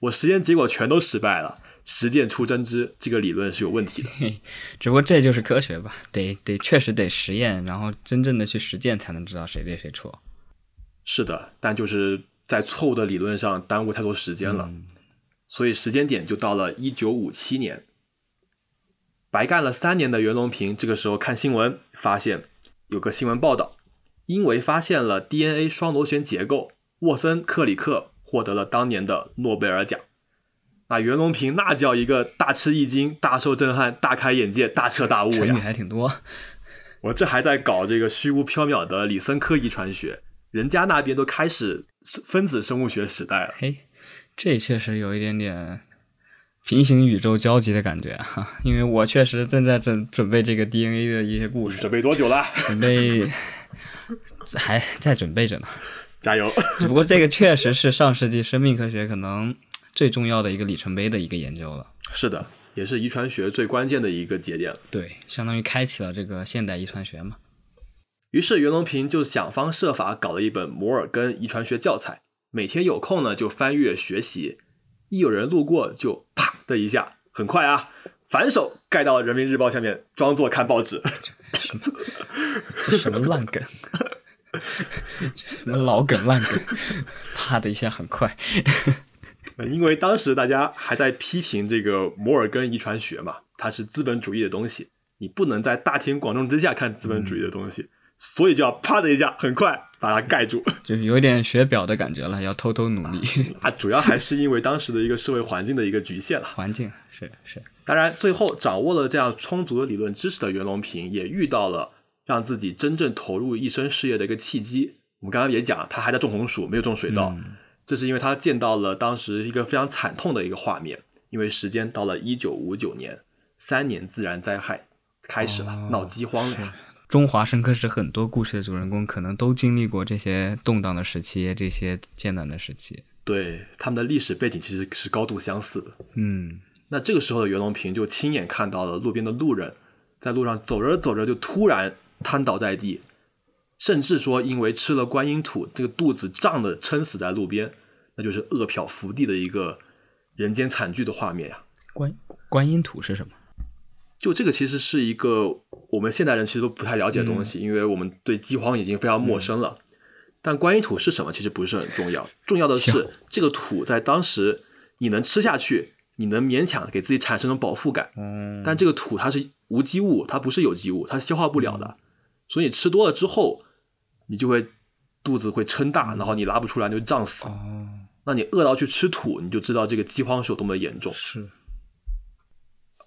A: 我实验结果全都失败了。实践出真知，这个理论是有问题的。
B: 只不过这就是科学吧？得得，确实得实验，然后真正的去实践，才能知道谁对谁错。
A: 是的，但就是在错误的理论上耽误太多时间了，所以时间点就到了一九五七年。白干了三年的袁隆平，这个时候看新闻，发现有个新闻报道，因为发现了 DNA 双螺旋结构，沃森克里克获得了当年的诺贝尔奖。那袁隆平那叫一个大吃一惊、大受震撼、大开眼界、大彻大悟呀！
B: 成语还挺多。
A: 我这还在搞这个虚无缥缈的李森科遗传学，人家那边都开始分子生物学时代了。
B: 嘿，这确实有一点点平行宇宙交集的感觉哈，因为我确实正在准准备这个 DNA 的一些故事。
A: 准备多久了？
B: 准备还在准备着呢，
A: 加油！
B: 只不过这个确实是上世纪生命科学可能。最重要的一个里程碑的一个研究了，
A: 是的，也是遗传学最关键的一个节点。
B: 对，相当于开启了这个现代遗传学嘛。
A: 于是袁隆平就想方设法搞了一本摩尔根遗传学教材，每天有空呢就翻阅学习，一有人路过就啪的一下，很快啊，反手盖到人民日报下面，装作看报纸。
B: 这什么烂梗？什么老梗烂梗？啪的一下，很快。
A: 因为当时大家还在批评这个摩尔根遗传学嘛，它是资本主义的东西，你不能在大庭广众之下看资本主义的东西，所以就要啪的一下，很快把它盖住。
B: 就是有点学表的感觉了，要偷偷努力。
A: 啊，主要还是因为当时的一个社会环境的一个局限了。
B: 环境是是，
A: 当然，最后掌握了这样充足的理论知识的袁隆平，也遇到了让自己真正投入一生事业的一个契机。我们刚刚也讲，他还在种红薯，没有种水稻，这是因为他见到了当时一个非常惨痛的一个画面。因为时间到了一九五九年，三年自然灾害开始了，闹饥荒了。
B: 中华深刻是很多故事的主人公，可能都经历过这些动荡的时期，这些艰难的时期。
A: 对，他们的历史背景其实是高度相似的。
B: 嗯，
A: 那这个时候的袁隆平就亲眼看到了路边的路人在路上走着走着就突然瘫倒在地，甚至说因为吃了观音土，这个肚子胀的撑死在路边，那就是饿殍伏地的一个人间惨剧的画面呀。
B: 观观音土是什么？
A: 就这个其实是一个我们现代人其实都不太了解的东西，因为我们对饥荒已经非常陌生了。但观音土是什么，其实不是很重要，重要的是这个土在当时你能吃下去，你能勉强给自己产生种饱腹感。
B: 嗯，
A: 但这个土它是无机物，它不是有机物，它消化不了的，所以你吃多了之后，你就会肚子会撑大，然后你拉不出来，你就胀死。
B: 哦，
A: 那你饿到去吃土，你就知道这个饥荒是有多么的严重。
B: 是，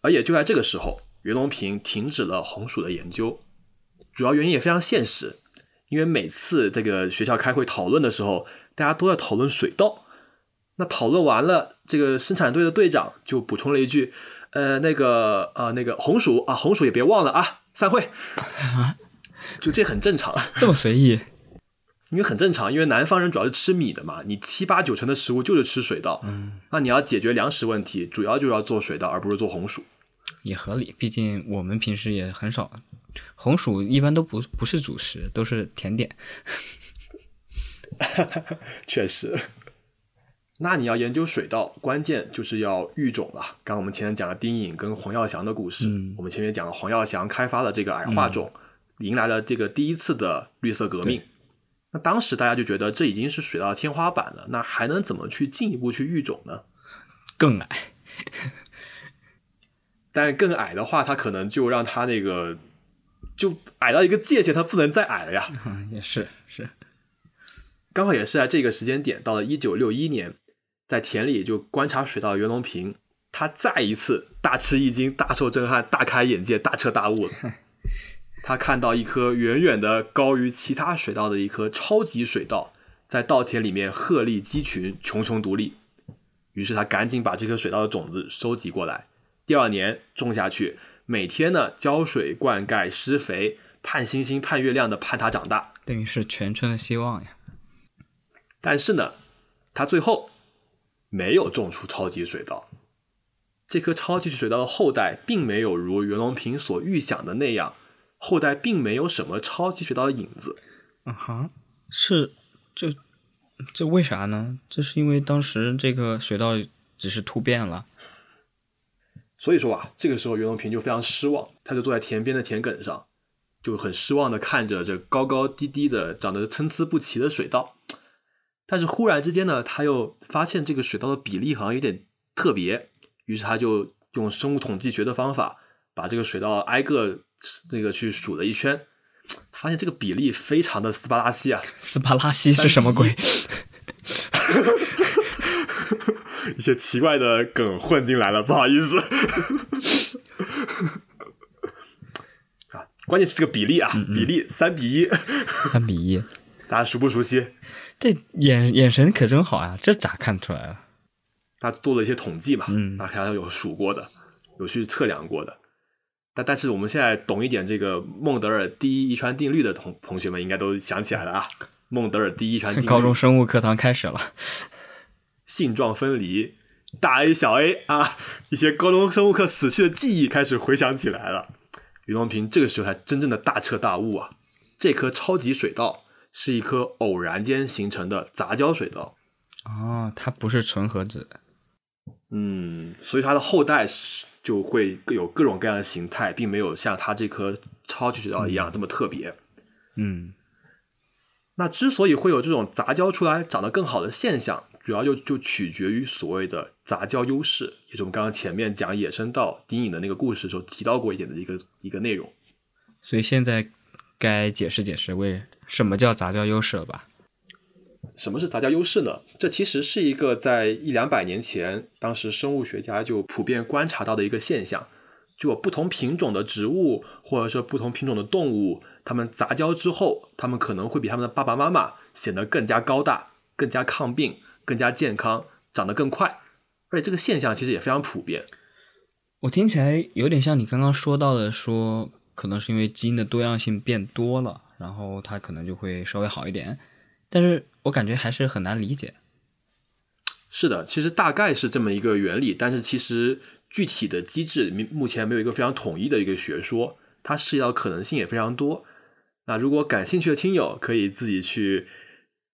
A: 而也就在这个时候，袁隆平停止了红薯的研究，主要原因也非常现实，因为每次这个学校开会讨论的时候，大家都在讨论水稻。那讨论完了，这个生产队的队长就补充了一句：“呃，那个呃，那个红薯啊，红薯也别忘了啊，散会。”就这很正常，
B: 这么随意。
A: 因为很正常，因为南方人主要是吃米的嘛，你七八九成的食物就是吃水稻，
B: 嗯，
A: 那你要解决粮食问题，主要就要做水稻，而不是做红薯。
B: 也合理，毕竟我们平时也很少，红薯一般都不不是主食，都是甜点。
A: 确实，那你要研究水稻，关键就是要育种了。刚刚我们前面讲了丁颖跟黄耀祥的故事，
B: 嗯
A: 我们前面讲了黄耀祥开发了这个矮化种，迎来了这个第一次的绿色革命。那当时大家就觉得这已经是水稻天花板了，那还能怎么去进一步去育种呢？
B: 更矮，
A: 但是更矮的话，它可能就让它那个就矮到一个界限，它不能再矮了呀。
B: 嗯，也是是，
A: 刚好也是在这个时间点，到了一九六一年，在田里就观察水稻的袁隆平，他再一次大吃一惊、大受震撼、大开眼界、大彻大悟了。他看到一颗远远的高于其他水稻的一颗超级水稻，在稻田里面鹤立鸡群、穷穷独立。于是他赶紧把这颗水稻的种子收集过来，第二年种下去，每天呢浇水、灌溉、施肥，盼星星盼月亮的盼它长大。
B: 等于是全村的希望呀。
A: 但是呢，他最后没有种出超级水稻。这颗超级水稻的后代并没有如袁隆平所预想的那样，后代并没有什么超级水稻的影子。
B: 嗯哈，是这这为啥呢？这是因为当时这个水稻只是突变了。
A: 所以说啊，这个时候袁隆平就非常失望，他就坐在田边的田埂上，就很失望的看着这高高低低的、长得参差不齐的水稻。但是忽然之间呢，他又发现这个水稻的比例好像有点特别，于是他就用生物统计学的方法，把这个水稻挨个那个去数了一圈，发现这个比例非常的斯巴拉西啊，
B: 斯巴拉西是什么鬼？
A: 一些奇怪的梗混进来了，不好意思。啊，关键是这个比例啊，比例三比一，
B: 三比一，
A: 大家熟不熟悉？
B: 这眼眼神可真好啊！这咋看出来啊？
A: 他做了一些统计嘛，
B: 嗯
A: 大家有数过的，有去测量过的。但但是我们现在懂一点这个孟德尔第一遗传定律的同同学们应该都想起来了啊，孟德尔第一遗传定律，
B: 高中生物课堂开始了。
A: 性状分离，大 A 小 A 啊，一些高中生物课死去的记忆开始回想起来了。袁隆平这个时候才真正的大彻大悟啊！这颗超级水稻是一颗偶然间形成的杂交水稻，
B: 哦，它不是纯合子。
A: 嗯，所以它的后代是就会有各种各样的形态，并没有像它这颗超级水稻一样这么特别。
B: 嗯
A: 那之所以会有这种杂交出来长得更好的现象，主要就就取决于所谓的杂交优势，也是我们刚刚前面讲野生稻丁颖的那个故事的时候提到过一点的一个一个内容。
B: 所以现在该解释解释为什么叫杂交优势了吧？
A: 什么是杂交优势呢？这其实是一个在一两百年前，当时生物学家就普遍观察到的一个现象，就不同品种的植物或者说不同品种的动物，它们杂交之后，它们可能会比它们的爸爸妈妈显得更加高大、更加抗病、更加健康、长得更快，而且这个现象其实也非常普遍。
B: 我听起来有点像你刚刚说到的，说可能是因为基因的多样性变多了，然后它可能就会稍微好一点，但是我感觉还是很难理解。
A: 是的，其实大概是这么一个原理，但是其实具体的机制目目前没有一个非常统一的一个学说，它涉及到可能性也非常多。那如果感兴趣的听友可以自己去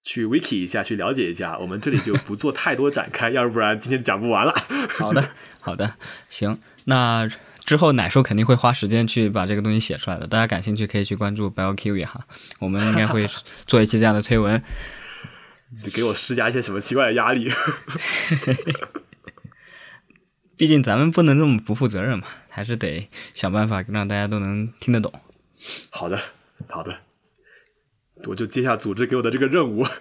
A: 去 wiki 一下，去了解一下，我们这里就不做太多展开，要不然今天讲不完了。
B: 好的，好的，行。那之后奶叔肯定会花时间去把这个东西写出来的，大家感兴趣可以去关注 BioKiwi 哈，我们应该会 做一期这样的推文，
A: 给我施加一些什么奇怪的压力？
B: 毕竟咱们不能这么不负责任嘛，还是得想办法让大家都能听得懂。
A: 好的，好的，我就接下组织给我的这个任务。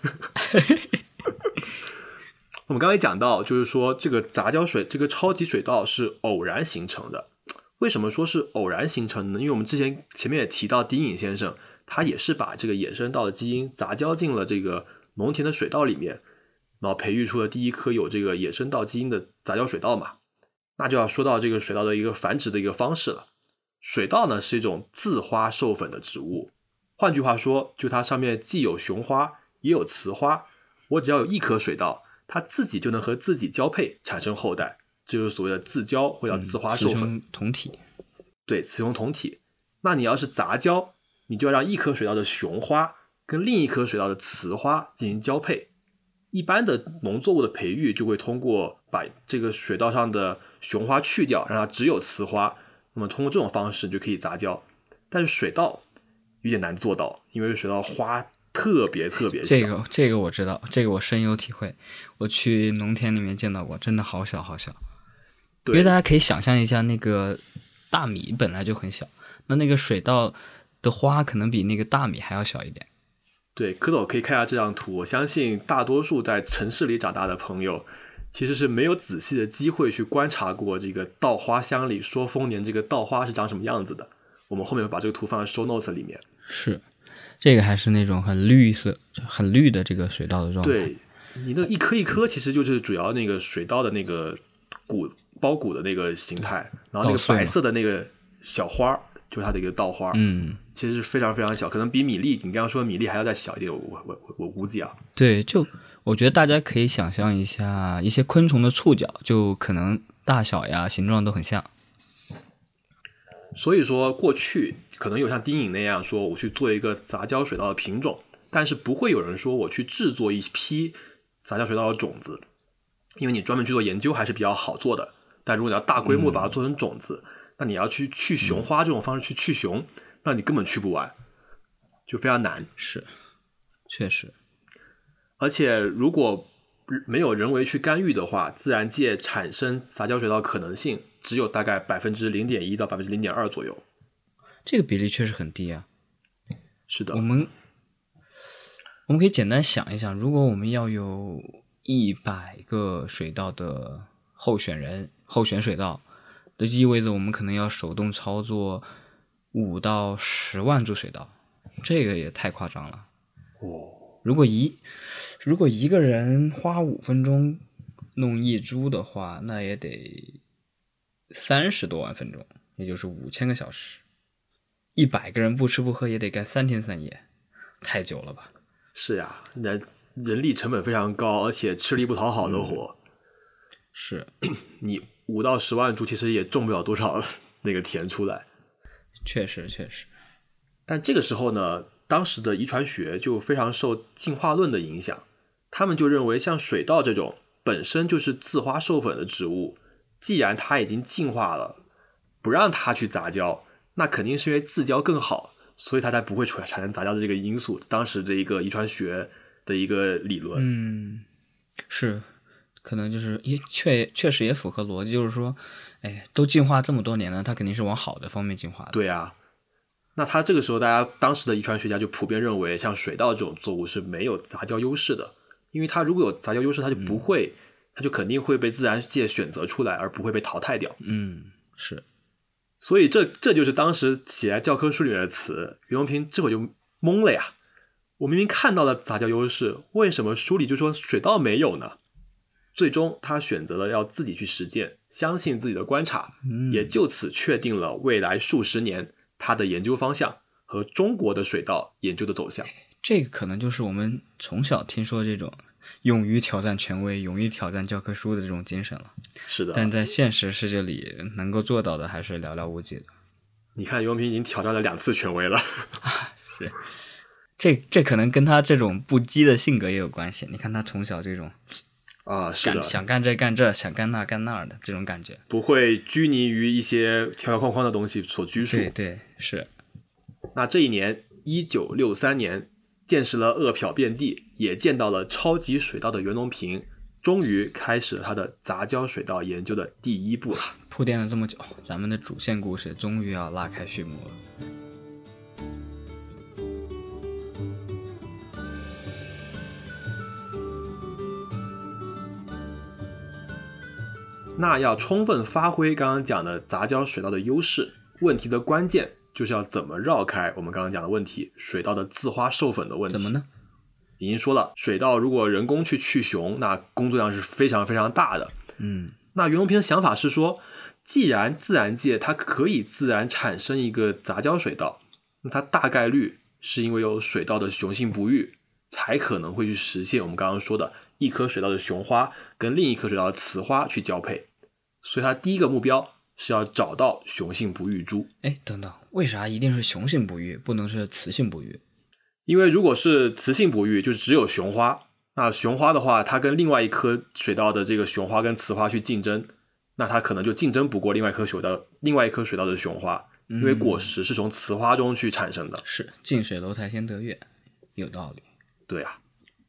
A: 我们刚才讲到，就是说这个杂交水，这个超级水稻是偶然形成的。为什么说是偶然形成的呢？因为我们之前前面也提到，丁颖先生他也是把这个野生稻的基因杂交进了这个农田的水稻里面，然后培育出了第一颗有这个野生稻基因的杂交水稻嘛。那就要说到这个水稻的一个繁殖的一个方式了。水稻呢是一种自花授粉的植物，换句话说，就它上面既有雄花也有雌花，我只要有一颗水稻。它自己就能和自己交配，产生后代，这就是所谓的自交或叫自花授粉。
B: 同体，
A: 对，雌雄同体。那你要是杂交，你就要让一颗水稻的雄花跟另一颗水稻的雌花进行交配。一般的农作物的培育就会通过把这个水稻上的雄花去掉，让它只有雌花。那么通过这种方式就可以杂交。但是水稻有点难做到，因为水稻花。特别特别
B: 小，这个这个我知道，这个我深有体会。我去农田里面见到过，真的好小好小。因为大家可以想象一下，那个大米本来就很小，那那个水稻的花可能比那个大米还要小一点。
A: 对，蝌蚪可以看下这张图。我相信大多数在城市里长大的朋友，其实是没有仔细的机会去观察过这个稻花香里说丰年这个稻花是长什么样子的。我们后面会把这个图放在 show notes 里面。
B: 是。这个还是那种很绿色、很绿的这个水稻的状态。
A: 对，你那一颗一颗，其实就是主要那个水稻的那个谷包谷的那个形态，然后那个白色的那个小花就是它的一个稻花。
B: 嗯，
A: 其实是非常非常小，可能比米粒，你刚刚说的米粒还要再小一点。我我我我估计啊。
B: 对，就我觉得大家可以想象一下，一些昆虫的触角，就可能大小呀、形状都很像。
A: 所以说，过去可能有像丁颖那样说，我去做一个杂交水稻的品种，但是不会有人说我去制作一批杂交水稻的种子，因为你专门去做研究还是比较好做的。但如果你要大规模把它做成种子，那你要去去雄花这种方式去去雄，那你根本去不完，就非常难。
B: 是，确实。
A: 而且如果没有人为去干预的话，自然界产生杂交水稻可能性。只有大概百分之零点一到百分之零点二左右，
B: 这个比例确实很低啊。
A: 是的，
B: 我们我们可以简单想一想，如果我们要有一百个水稻的候选人候选水稻，这意味着我们可能要手动操作五到十万株水稻，这个也太夸张了。
A: 哦，
B: 如果一如果一个人花五分钟弄一株的话，那也得。三十多万分钟，也就是五千个小时，一百个人不吃不喝也得干三天三夜，太久了吧？
A: 是呀，那人力成本非常高，而且吃力不讨好的活。
B: 是，
A: 你五到十万株其实也种不了多少那个田出来。
B: 确实，确实。
A: 但这个时候呢，当时的遗传学就非常受进化论的影响，他们就认为像水稻这种本身就是自花授粉的植物。既然它已经进化了，不让它去杂交，那肯定是因为自交更好，所以它才不会产产生杂交的这个因素。当时这一个遗传学的一个理论，
B: 嗯，是，可能就是也确确实也符合逻辑，就是说，哎，都进化这么多年了，它肯定是往好的方面进化的。
A: 对啊，那它这个时候，大家当时的遗传学家就普遍认为，像水稻这种作物是没有杂交优势的，因为它如果有杂交优势，它就不会，它就肯定会被自然界选择出来，而不会被淘汰掉。
B: 嗯，是，
A: 所以这这就是当时写在教科书里面的词，袁隆平这会就懵了呀。我明明看到了杂交优势，为什么书里就说水稻没有呢？最终他选择了要自己去实践，相信自己的观察，也就此确定了未来数十年他的研究方向和中国的水稻研究的走向。
B: 这个可能就是我们从小听说这种勇于挑战权威、勇于挑战教科书的这种精神了。
A: 是的，
B: 但在现实世界里，能够做到的还是寥寥无几的。
A: 你看，袁隆平已经挑战了两次权威了。
B: 是。这这可能跟他这种不羁的性格也有关系。你看他从小这种
A: 啊，是的，
B: 想干这干这，想干那干那的这种感觉，
A: 不会拘泥于一些条条框框的东西所拘束。
B: 对对是。
A: 那这一年，一九六三年，见识了饿殍遍地，也见到了超级水稻的袁隆平，终于开始了他的杂交水稻研究的第一步了。
B: 铺垫了这么久，咱们的主线故事终于要拉开序幕了。
A: 那要充分发挥刚刚讲的杂交水稻的优势，问题的关键就是要怎么绕开我们刚刚讲的问题——水稻的自花授粉的问题。
B: 怎么呢？
A: 已经说了，水稻如果人工去去雄，那工作量是非常非常大的。
B: 嗯，
A: 那袁隆平的想法是说，既然自然界它可以自然产生一个杂交水稻，那它大概率是因为有水稻的雄性不育，才可能会去实现我们刚刚说的一颗水稻的雄花跟另一颗水稻的雌花去交配。所以，他第一个目标是要找到雄性不育株。
B: 哎，等等，为啥一定是雄性不育，不能是雌性不育？
A: 因为如果是雌性不育，就是只有雄花。那雄花的话，它跟另外一颗水稻的这个雄花跟雌花去竞争，那它可能就竞争不过另外一颗水稻，另外一颗水稻的雄花，因为果实是从雌花中去产生的。
B: 是近水楼台先得月，有道理。
A: 对啊。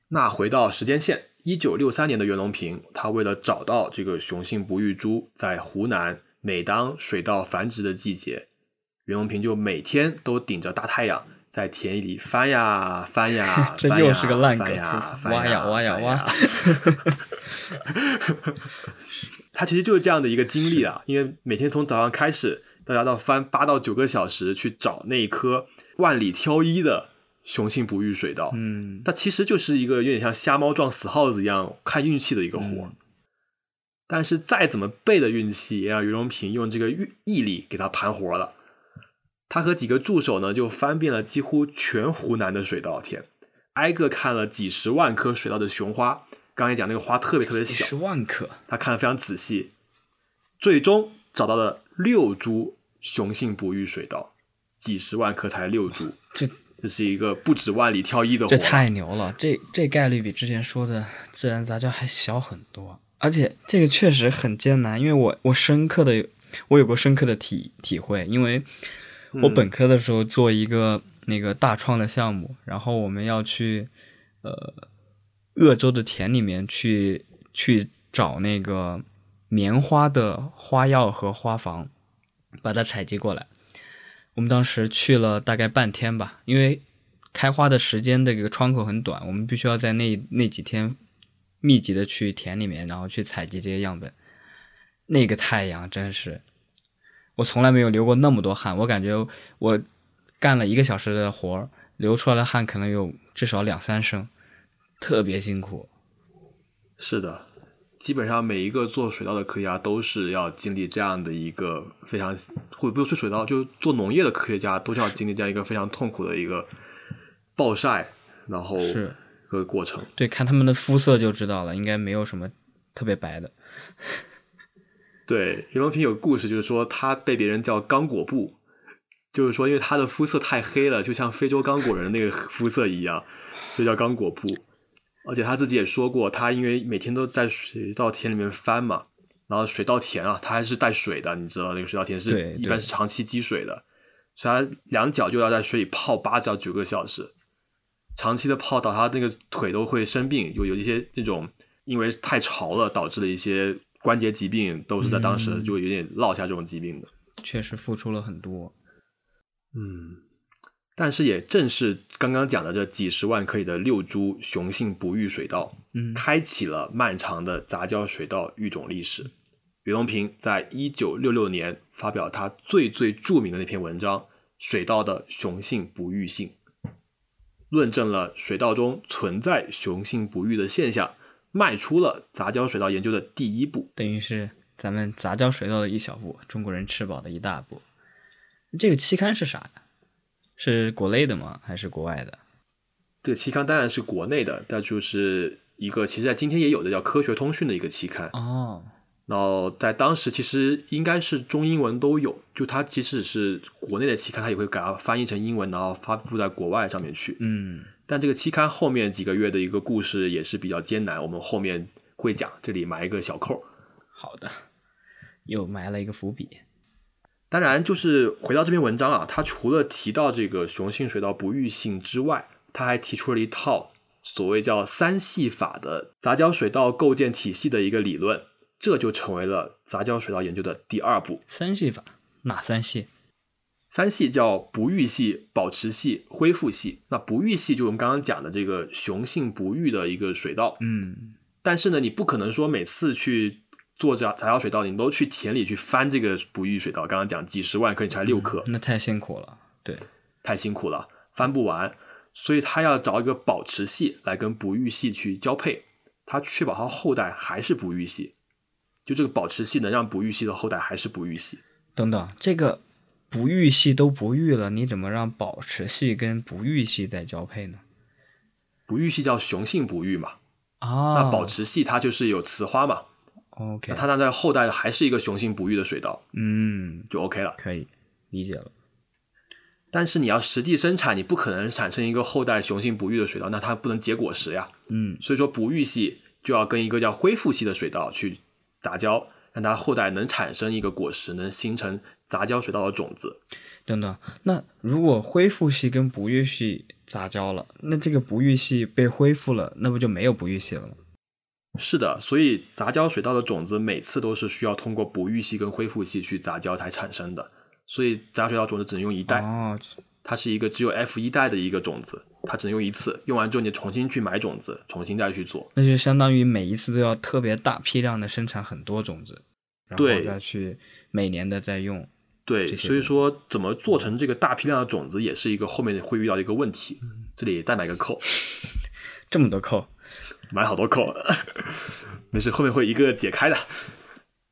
A: 那回到时间线。一九六三年的袁隆平，他为了找到这个雄性不育株，在湖南，每当水稻繁殖的季节，袁隆平就每天都顶着大太阳，在田野里翻呀翻呀，
B: 这又是个烂
A: 梗，
B: 挖呀挖呀 挖。
A: 他其实就是这样的一个经历啊，因为每天从早上开始，大家到翻八到九个小时去找那一颗万里挑一的。雄性不育水稻，
B: 嗯，
A: 它其实就是一个有点像瞎猫撞死耗子一样看运气的一个活。但是再怎么背的运气，也让袁隆平用这个毅力给他盘活了。他和几个助手呢，就翻遍了几乎全湖南的水稻田，挨个看了几十万棵水稻的雄花。刚才讲那个花特别特别小，几
B: 十万棵，
A: 他看的非常仔细，最终找到了六株雄性不育水稻，几十万棵才六株。
B: 这。
A: 这是一个不止万里挑一的活，
B: 这太牛了！这这概率比之前说的自然杂交还小很多，而且这个确实很艰难，因为我我深刻的我有过深刻的体体会，因为我本科的时候做一个那个大创的项目，然后我们要去呃鄂州的田里面去去找那个棉花的花药和花房，把它采集过来。我们当时去了大概半天吧，因为开花的时间这个窗口很短，我们必须要在那那几天密集的去田里面，然后去采集这些样本。那个太阳真是，我从来没有流过那么多汗。我感觉我干了一个小时的活儿，流出来的汗可能有至少两三升，特别辛苦。
A: 是的。基本上每一个做水稻的科学家都是要经历这样的一个非常，或者不说水稻，就做农业的科学家都是要经历这样一个非常痛苦的一个暴晒，然后
B: 是
A: 个过程。
B: 对，看他们的肤色就知道了，应该没有什么特别白的。
A: 对，袁隆平有故事，就是说他被别人叫刚果布，就是说因为他的肤色太黑了，就像非洲刚果人那个肤色一样，所以叫刚果布。而且他自己也说过，他因为每天都在水稻田里面翻嘛，然后水稻田啊，它还是带水的，你知道那个水稻田是一般是长期积水的，所以他两脚就要在水里泡八到九个小时，长期的泡到他那个腿都会生病，有有一些那种因为太潮了导致的一些关节疾病，都是在当时就有点落下这种疾病的。
B: 确实付出了很多。
A: 嗯，但是也正是刚刚讲的这几十万克里的六株雄性不育水稻，
B: 嗯
A: 开启了漫长的杂交水稻育种历史。袁隆平在一九六六年发表他最最著名的那篇文章《水稻的雄性不育性》，论证了水稻中存在雄性不育的现象，迈出了杂交水稻研究的第一步。
B: 等于是咱们杂交水稻的一小步，中国人吃饱的一大步。这个期刊是啥呀？是国内的吗？还是国外的？
A: 这个期刊当然是国内的，但就是一个其实在今天也有的叫《科学通讯》的一个期刊。
B: 哦，
A: 然后在当时其实应该是中英文都有，就它即使是国内的期刊，它也会给它翻译成英文，然后发布在国外上面去。
B: 嗯，
A: 但这个期刊后面几个月的一个故事也是比较艰难，我们后面会讲，这里埋一个小扣。
B: 好的，又埋了一个伏笔。
A: 当然，就是回到这篇文章啊，他除了提到这个雄性水稻不育性之外，他还提出了一套所谓叫三系法的杂交水稻构建体系的一个理论，这就成为了杂交水稻研究的第二步。
B: 三系法哪三系？
A: 三系叫不育系、保持系、恢复系。那不育系就我们刚刚讲的这个雄性不育的一个水稻，
B: 嗯，
A: 但是呢，你不可能说每次去做杂杂交水稻，你都去田里去翻这个不育水稻。刚刚讲几十万颗，你才六颗，
B: 那太辛苦了。对，
A: 太辛苦了，翻不完。所以他要找一个保持系来跟不育系去交配，他确保他后代还是不育系。就这个保持系能让不育系的后代还是不育系。
B: 等等，这个不育系都不育了，你怎么让保持系跟不育系再交配呢？
A: 不育系叫雄性不育嘛，
B: 啊，
A: 那保持系它就是有雌花嘛，
B: OK，
A: 那它那在后代还是一个雄性不育的水稻，
B: 嗯，
A: 就 OK 了。
B: 可以理解了。
A: 但是你要实际生产，你不可能产生一个后代雄性不育的水稻，那它不能结果实呀。
B: 嗯，
A: 所以说不育系就要跟一个叫恢复系的水稻去杂交，让它后代能产生一个果实，能形成杂交水稻的种子。
B: 等等，那如果恢复系跟不育系杂交了，那这个不育系被恢复了，那不就没有不育系了吗？
A: 是的，所以杂交水稻的种子每次都是需要通过不育系跟恢复系去杂交才产生的，所以杂水稻种子只能用一代。
B: 哦，
A: 它是一个只有 F 一代的一个种子，它只能用一次，用完之后你重新去买种子，重新再去做。
B: 那就相当于每一次都要特别大批量的生产很多种子，然后
A: 对
B: 再去每年的再用。
A: 对，所以说怎么做成这个大批量的种子，也是一个后面会遇到一个问题。这里再买个扣，
B: 这么多扣，
A: 买好多扣，没事，后面会一个个解开的。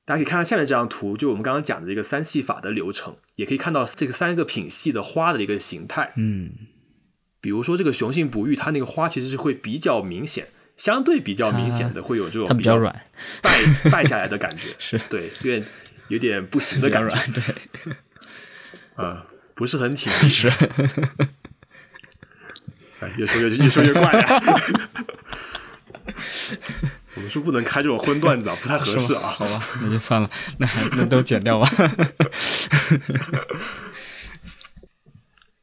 A: 大家可以看看下面这张图，就我们刚刚讲的这个三系法的流程，也可以看到这个三个品系的花的一个形态。
B: 嗯，
A: 比如说这个雄性不育，它那个花其实是会比较明显，相对比较明显的会有这种
B: 它比较软，
A: 败败下来的感觉，
B: 是。
A: 对，有点有点不行的感觉，
B: 软，对，
A: 嗯，不是很挺。
B: 是，
A: 哎，越说越越说越怪了。我们说不能开这种荤段子啊，不太合适啊。
B: 好吧，那就算了，那还那都剪掉吧。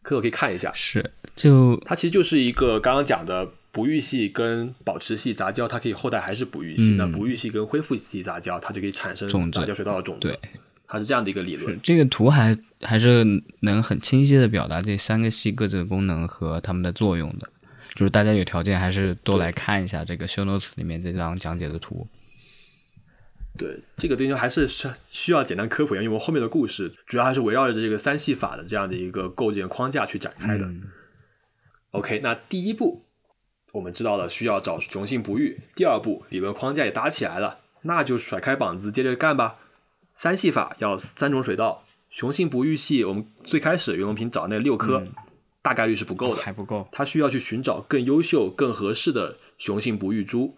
A: 可我可以看一下，
B: 是，就
A: 它其实就是一个刚刚讲的不育系跟保持系杂交，它可以后代还是不育系；
B: 嗯
A: 那不育系跟恢复系杂交，它就可以产生
B: 种子
A: 杂交水稻的种子。
B: 对，
A: 它是这样的一个理论。
B: 这个图还还是能很清晰的表达这三个系各自的功能和它们的作用的。就是大家有条件还是多来看一下这个 show notes 里面这张讲解的图。
A: 对这个东西还是需需要简单科普一下，因为我们后面的故事主要还是围绕着这个三系法的这样的一个构建框架去展开的。OK，那第一步我们知道了需要找雄性不育，第二步理论框架也搭起来了，那就甩开膀子接着干吧。三系法要三种水稻，雄性不育系我们最开始袁隆平找那六颗，大概率是不够的，
B: 还不够，
A: 他需要去寻找更优秀、更合适的雄性不育株。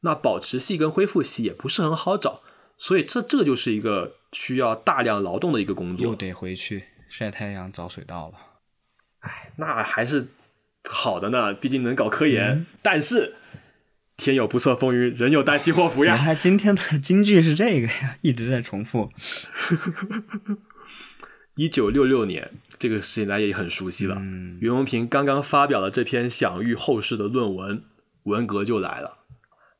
A: 那保持系跟恢复系也不是很好找，所以这这就是一个需要大量劳动的一个工作。
B: 又得回去晒太阳找水稻了。
A: 哎那还是好的呢，毕竟能搞科研。但是天有不测风云，人有旦夕祸福呀。
B: 原来今天的金句是这个呀，一直在重复。
A: 一九六六年，这个事情大家也很熟悉了。袁隆平刚刚发表了这篇享誉后世的论文，文革就来了。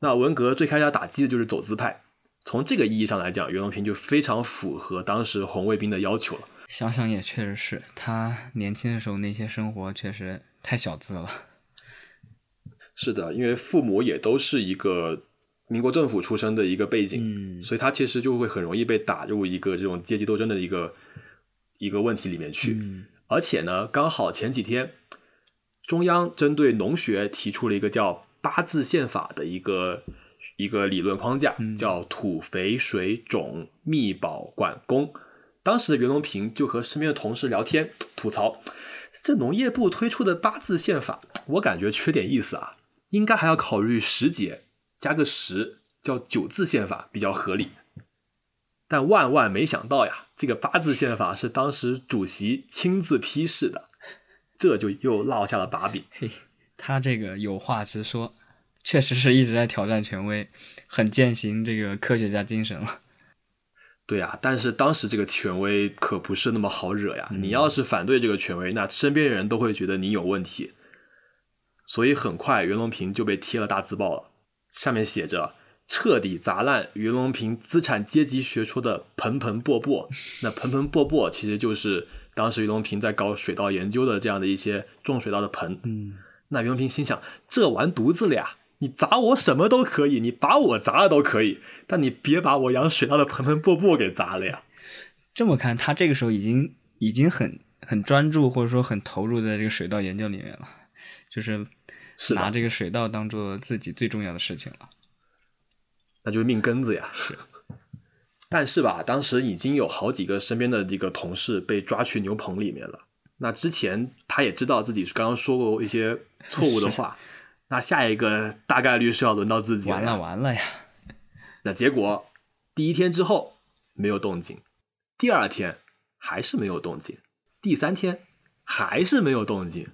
A: 那文革最开始要打击的就是走资派，从这个意义上来讲，袁隆平就非常符合当时红卫兵的要求了。
B: 想想也确实是他年轻的时候那些生活确实太小资了。
A: 是的，因为父母也都是一个民国政府出身的一个背景，
B: 嗯
A: 所以他其实就会很容易被打入一个这种阶级斗争的一个一个问题里面去。
B: 嗯
A: 而且呢，刚好前几天中央针对农学提出了一个叫八字宪法的一个一个理论框架，叫土肥水种密保管工。当时的袁隆平就和身边的同事聊天，吐槽这农业部推出的八字宪法，我感觉缺点意思啊，应该还要考虑时节，加个十，叫九字宪法比较合理。但万万没想到呀，这个八字宪法是当时主席亲自批示的，这就又落下了把柄。
B: 嘿，他这个有话直说，确实是一直在挑战权威，很践行这个科学家精神了。
A: 对呀、但是当时这个权威可不是那么好惹呀。你要是反对这个权威，那身边人都会觉得你有问题。所以很快袁隆平就被贴了大字报了，上面写着“彻底砸烂袁隆平资产阶级学说的盆盆钵钵”。那盆盆钵钵其实就是当时袁隆平在搞水稻研究的这样的一些种水稻的盆。
B: 嗯，
A: 那袁隆平心想，这完犊子了呀！你砸我什么都可以，你把我砸了都可以，但你别把我养水稻的盆盆钵钵给砸了呀！
B: 这么看，他这个时候已经已经很很专注，或者说很投入在这个水稻研究里面了，就是
A: 是
B: 拿这个水稻当做自己最重要的事情了。
A: 那就是命根子呀。是。但是吧，当时已经有好几个身边的这个同事被抓去牛棚里面了。那之前他也知道自己刚刚说过一些错误的话，那下一个大概率是要轮到自己了
B: 完了完了呀！
A: 那结果第一天之后没有动静，第二天还是没有动静，第三天还是没有动静，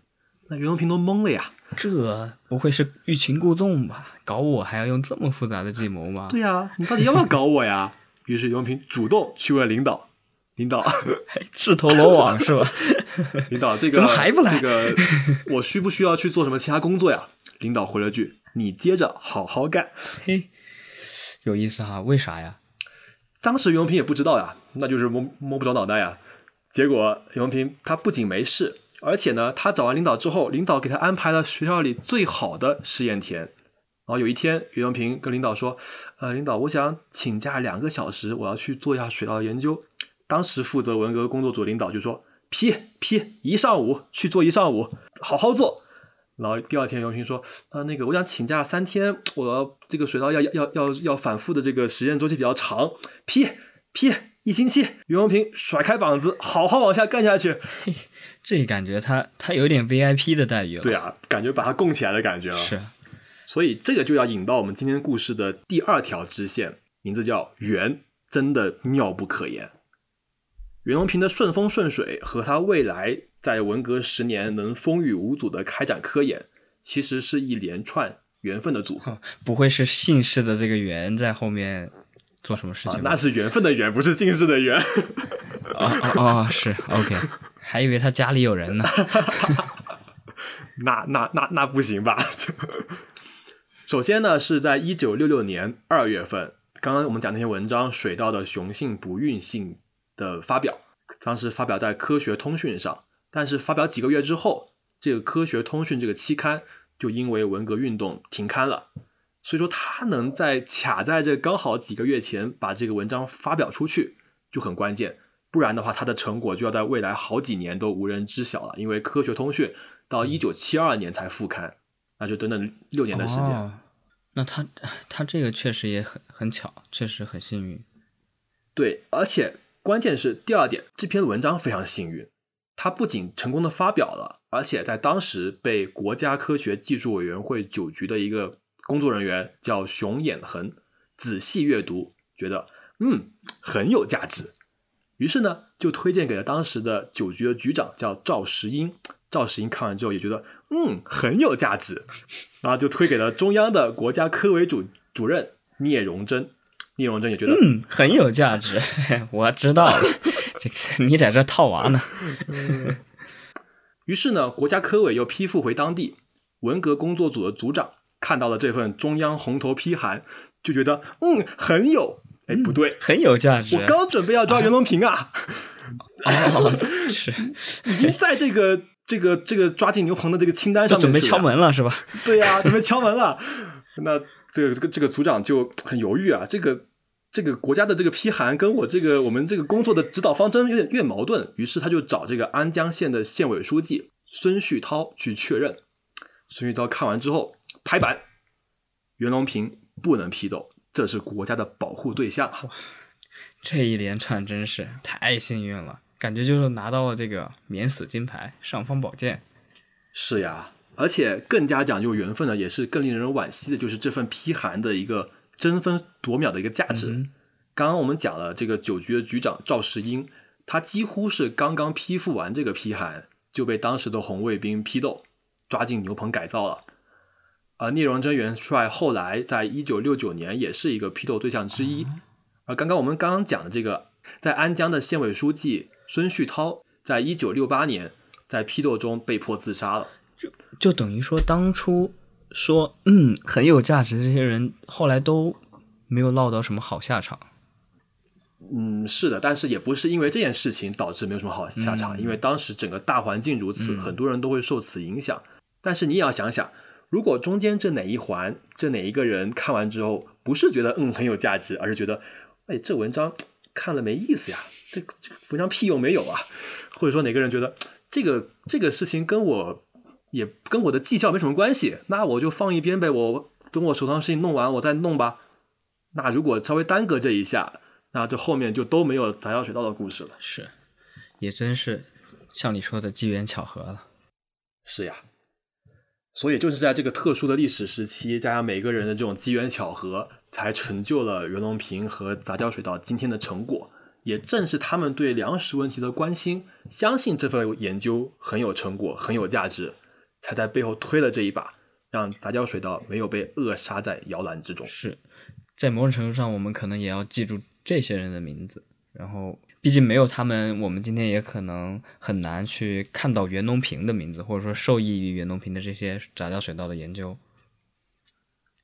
A: 那袁隆平都懵了呀。
B: 这不会是欲擒故纵吧？搞我还要用这么复杂的计谋吗？
A: 对呀、你到底要不要搞我呀？于是袁隆平主动去问领导，领导，
B: 自投罗网是吧？
A: 领导，这个
B: 怎么还不来
A: 这个我需不需要去做什么其他工作呀？领导回了句：“你接着好好干。
B: 嘿，有意思哈，为啥呀？”
A: 当时袁隆平也不知道呀，那就是摸摸不着脑袋呀。结果袁隆平他不仅没事，而且呢，他找完领导之后，领导给他安排了学校里最好的试验田。然后有一天，袁隆平跟领导说：“呃，领导，我想请假两个小时，我要去做一下水稻研究。”当时负责文革工作组领导就说：“批批，一上午去做一上午，好好做。”然后第二天，袁隆平说：“呃，那个我想请假三天，我这个水稻要要要要反复的这个实验周期比较长，批批一星期。”袁隆平甩开膀子，好好往下干下去。
B: 这感觉他他有点 VIP 的待遇了。
A: 对啊，感觉把他供起来的感觉了。
B: 是
A: 所以这个就要引到我们今天故事的第二条支线，名字叫“缘”，真的妙不可言。袁隆平的顺风顺水和他未来在文革十年能风雨无阻的开展科研，其实是一连串缘分的组合。
B: 不会是姓氏的这个缘在后面做什么事
A: 啊
B: 情，吧？
A: 那是缘分的缘，不是姓氏的缘。
B: 哦哦哦，是 OK，还以为他家里有人呢。
A: 那那那那不行吧？首先呢，是在一九六六年二月份，刚刚我们讲那篇文章《水稻的雄性不孕性》的发表，当时发表在《科学通讯》上，但是发表几个月之后，这个《科学通讯》这个期刊就因为文革运动停刊了。所以说，他能在卡在这刚好几个月前把这个文章发表出去，就很关键。不然的话，它的成果就要在未来好几年都无人知晓了。因为《科学通讯》到一九七二年才复刊，那就等等六年的时间。
B: 哦，那他他这个确实也很很巧，确实很幸运。
A: 对，而且关键是第二点，这篇文章非常幸运，它不仅成功的发表了，而且在当时被国家科学技术委员会九局的一个工作人员叫熊衍恒仔细阅读，觉得嗯很有价值，于是呢就推荐给了当时的酒局的局长叫赵石英。赵石英看完之后也觉得嗯很有价值，然后就推给了中央的国家科委主主任聂荣臻。聂荣臻也觉得
B: 嗯，很有价值，我知道了。这个你在这套娃呢？
A: 于是呢，国家科委又批复回当地，文革工作组的组长看到了这份中央红头批函，就觉得嗯很有，哎，不对，
B: 很有价值。
A: 我刚准备要抓袁隆平啊，
B: 哦，是
A: 已经在这个这个这个抓进牛棚的这个清单上面
B: 准备敲门了是吧？
A: 对呀、准备敲门了。那这个这个这个组长就很犹豫啊，这个这个国家的这个批函跟我这个我们这个工作的指导方针有点有点矛盾，于是他就找这个安江县的县委书记孙旭涛去确认。孙旭涛看完之后拍板，袁隆平不能批斗，这是国家的保护对象啊。
B: 这一连串真是太幸运了，感觉就是拿到了这个免死金牌、尚方宝剑。
A: 是呀，而且更加讲究缘分的，也是更令人惋惜的，就是这份批函的一个争分夺秒的一个价值。
B: 嗯
A: 刚刚我们讲了这个九局的局长赵世英，他几乎是刚刚批复完这个批函，就被当时的红卫兵批斗，抓进牛棚改造了。而聂荣臻元帅后来在一九六九年也是一个批斗对象之一。而刚刚我们刚刚讲的这个，在安江的县委书记孙旭涛，在一九六八年在批斗中被迫自杀了。
B: 就等于说，当初说嗯很有价值，这些人后来都没有落到什么好下场。
A: 嗯，是的，但是也不是因为这件事情导致没有什么好下场，因为当时整个大环境如此，很多人都会受此影响。但是你也要想想，如果中间这哪一环，这哪一个人看完之后，不是觉得嗯很有价值，而是觉得，哎，这文章看了没意思呀，这这文章屁用没有啊，或者说哪个人觉得这个这个事情跟我也跟我的绩效没什么关系，那我就放一边呗，我等我手上事情弄完，我再弄吧。那如果稍微耽搁这一下，那这后面就都没有杂交水稻的故事了。
B: 是，也真是像你说的机缘巧合了。
A: 是呀，所以就是在这个特殊的历史时期，加上每个人的这种机缘巧合，才成就了袁隆平和杂交水稻今天的成果。也正是他们对粮食问题的关心，相信这份研究很有成果、很有价值，才在背后推了这一把，让杂交水稻没有被扼杀在摇篮之中。
B: 是在某种程度上，我们可能也要记住这些人的名字。然后，毕竟没有他们，我们今天也可能很难去看到袁隆平的名字，或者说受益于袁隆平的这些杂交水稻的研究。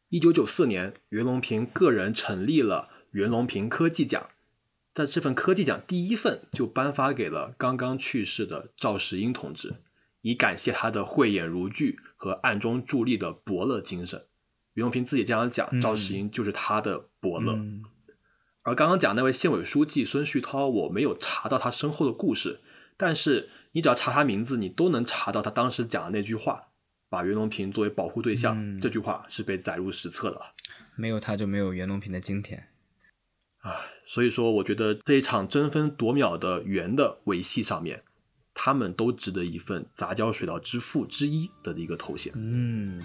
A: 一九九四年，袁隆平个人成立了袁隆平科技奖，在这份科技奖第一份就颁发给了刚刚去世的赵世英同志，以感谢他的慧眼如炬和暗中助力的伯乐精神。袁隆平自己这样讲，赵世英就是他的伯乐。
B: 嗯
A: 而刚刚讲那位县委书记孙旭涛，我没有查到他身后的故事，但是你只要查他名字，你都能查到他当时讲的那句话，把袁隆平作为保护对象，
B: 嗯
A: 这句话是被载入史册的。
B: 没有他就没有袁隆平的今天啊。
A: 所以说，我觉得这一场争分夺秒的圆的维系上面，他们都值得一份杂交水稻之父之一的一个头衔。
B: 嗯，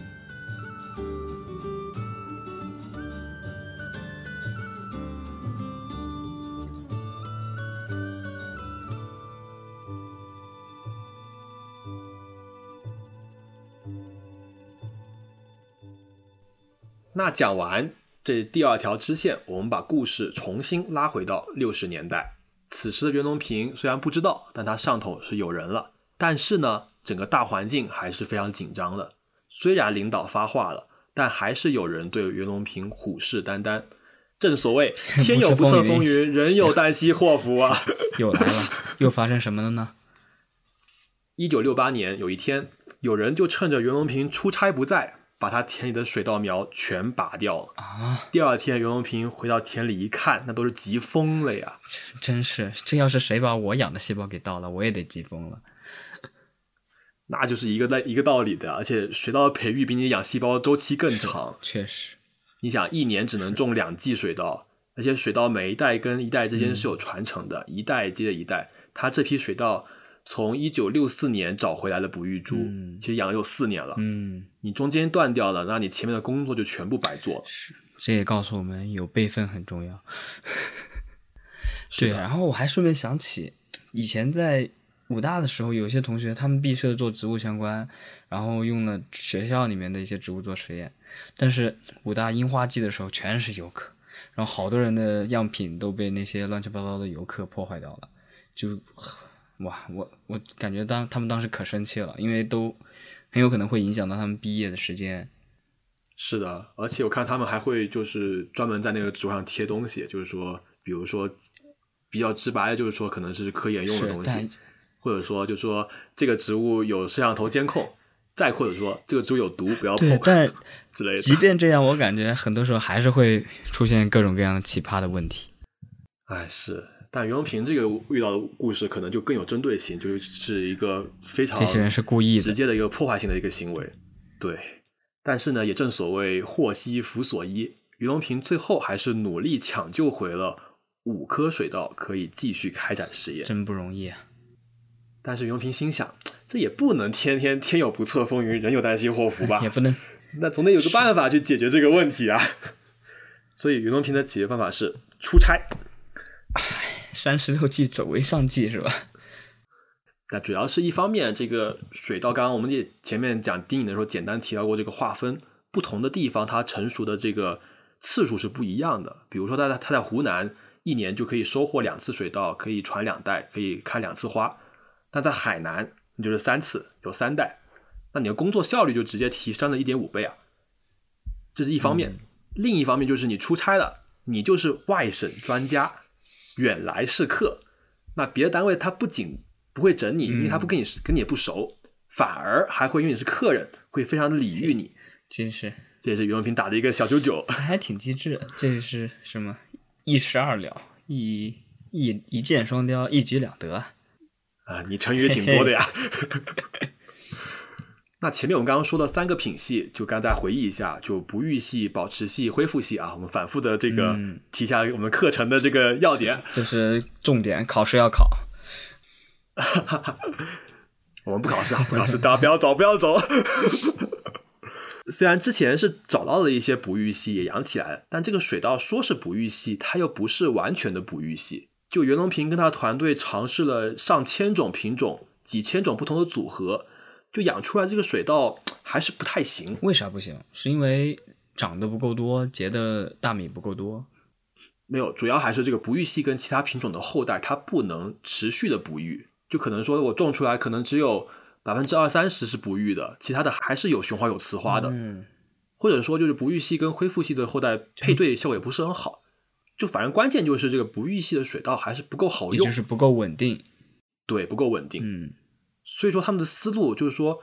A: 那讲完这第二条支线，我们把故事重新拉回到六十年代。此时的袁隆平虽然不知道，但他上头是有人了。但是呢，整个大环境还是非常紧张的。虽然领导发话了，但还是有人对袁隆平虎视眈眈。正所谓 天有不测风云，人有旦夕祸福啊！
B: 又来了，又发生什么了呢？
A: 一九六八年有一天，有人就趁着袁隆平出差不在，把他田里的水稻苗全拔掉了。
B: 啊，
A: 第二天，袁隆平回到田里一看，那都是急疯了呀！
B: 真是，这要是谁把我养的细胞给盗了，我也得急疯了。
A: 那就是一个在一个道理的，而且水稻的培育比你养细胞周期更长。
B: 确实，
A: 你想，一年只能种两季水稻，而且水稻每一代跟一代之间是有传承的，一代接着一代。他这批水稻从一九六四年找回来的不育猪，
B: 嗯
A: 其实养了有四年了。
B: 嗯，
A: 你中间断掉了，那你前面的工作就全部白做了。
B: 是这也告诉我们有备份很重要。对，然后我还顺便想起，以前在武大的时候，有些同学他们毕设做植物相关，然后用了学校里面的一些植物做实验，但是武大樱花季的时候全是游客，然后好多人的样品都被那些乱七八糟的游客破坏掉了，就哇，我我感觉当他们当时可生气了，因为都很有可能会影响到他们毕业的时间。
A: 是的，而且我看他们还会就是专门在那个纸上贴东西，就是说，比如说比较直白的，就是说可能是科研用的东西，或者说就是说这个植物有摄像头监控，再或者说这个植物有毒，不要碰，
B: 但
A: 之类的。
B: 即便这样，我感觉很多时候还是会出现各种各样奇葩的问题。
A: 哎，是，但袁隆平这个遇到的故事可能就更有针对性，就是一个非常
B: 这些人是故意
A: 直接的一个破坏性的一个行为。对，但是呢，也正所谓祸兮福所依，袁隆平最后还是努力抢救回了五颗水稻，可以继续开展实验，
B: 真不容易啊。
A: 但是袁隆平心想，这也不能天天天有不测风云，人有旦夕祸福吧？
B: 也不能，
A: 那总得有个办法去解决这个问题啊。所以袁隆平的解决方法是出差。
B: 唉，三十六计，走为上计，是吧？
A: 那主要是一方面，这个水稻，刚刚我们也前面讲丁颖的时候，简单提到过这个划分，不同的地方它成熟的这个次数是不一样的。比如说，它在它在湖南一年就可以收获两次水稻，可以传两代，可以开两次花；但在海南，你就是三次，有三代，那你的工作效率就直接提升了一点五倍啊。这是一方面，另一方面就是你出差了，你就是外省专家。远来是客，那别的单位他不仅不会整你，因为他不跟你跟你也不熟，反而还会因为你是客人，会非常的礼遇你。
B: 真是，
A: 这也是袁隆平打的一个小九九，
B: 还挺机智。这是什么？一石二鸟，一一一箭双雕，一举两得
A: 啊！你成语也挺多的呀。那前面我们刚刚说的三个品系，就刚才回忆一下，就不育系、保持系、恢复系啊，我们反复的这个提一下我们课程的这个要点，
B: 这是重点，考试要考。
A: 我们不考试啊，不考试，大家不要走，不要走。虽然之前是找到了一些哺育系也养起来了，但这个水稻说是哺育系，它又不是完全的哺育系。就袁隆平跟他团队尝试了上千种品种、几千种不同的组合。就养出来这个水稻还是不太行，
B: 为啥不行？是因为长得不够多，结的大米不够多？
A: 没有，主要还是这个不育系跟其他品种的后代它不能持续的不育，就可能说我种出来可能只有百分之二三十是不育的，其他的还是有雄花有雌花的，
B: 嗯，
A: 或者说就是不育系跟恢复系的后代配对效果也不是很好，就反正关键就是这个不育系的水稻还是不够好用，
B: 就是不够稳定，
A: 对，不够稳定，
B: 嗯。
A: 所以说他们的思路就是说，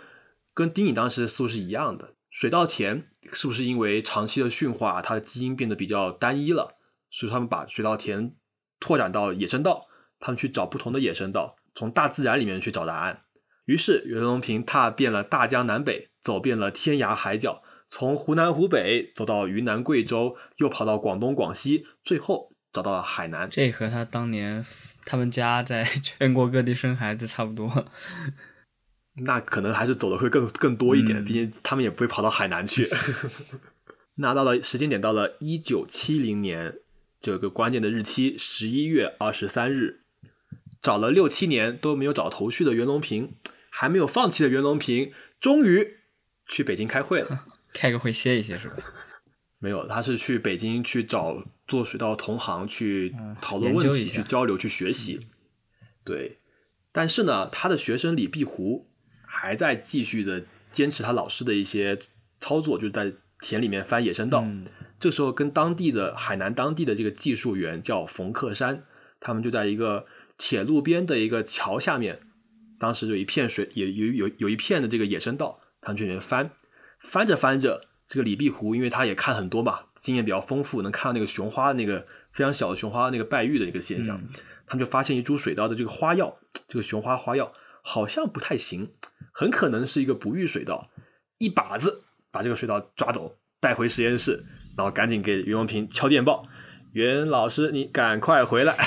A: 跟丁颖当时的思路是一样的。水稻田是不是因为长期的驯化，它的基因变得比较单一了？所以他们把水稻田拓展到野生稻，他们去找不同的野生稻，从大自然里面去找答案。于是袁隆平踏遍了大江南北，走遍了天涯海角，从湖南湖北走到云南贵州，又跑到广东广西，最后找到了海南。
B: 这和他当年。他们家在 全国各地生孩子差不多，
A: 那可能还是走的会更更多一点，毕竟他们也不会跑到海南去。那到了时间点，到了一九七零年，就有个关键的日期，十一月二十三日，找了六七年都没有找头绪的袁隆平，还没有放弃的袁隆平，终于去北京开会了。
B: 开个会歇一歇是吧？
A: 没有，他是去北京去找做水稻同行去讨论问题、去交流、去学习。对，但是呢，他的学生李碧湖还在继续的坚持他老师的一些操作，就是在田里面翻野生稻。这时候，跟当地的海南当地的这个技术员叫冯克山，他们就在一个铁路边的一个桥下面，当时有一片水，也有有有一片的这个野生稻，他们去里面翻，翻着翻着。这个李碧湖，因为他也看很多嘛，经验比较丰富，能看到那个雄花那个非常小的雄花那个败育的一个现象，他们就发现一株水稻的这个花药，这个雄花花药好像不太行，很可能是一个不育水稻，一把子把这个水稻抓走，带回实验室，然后赶紧给袁隆平敲电报，袁老师你赶快回来。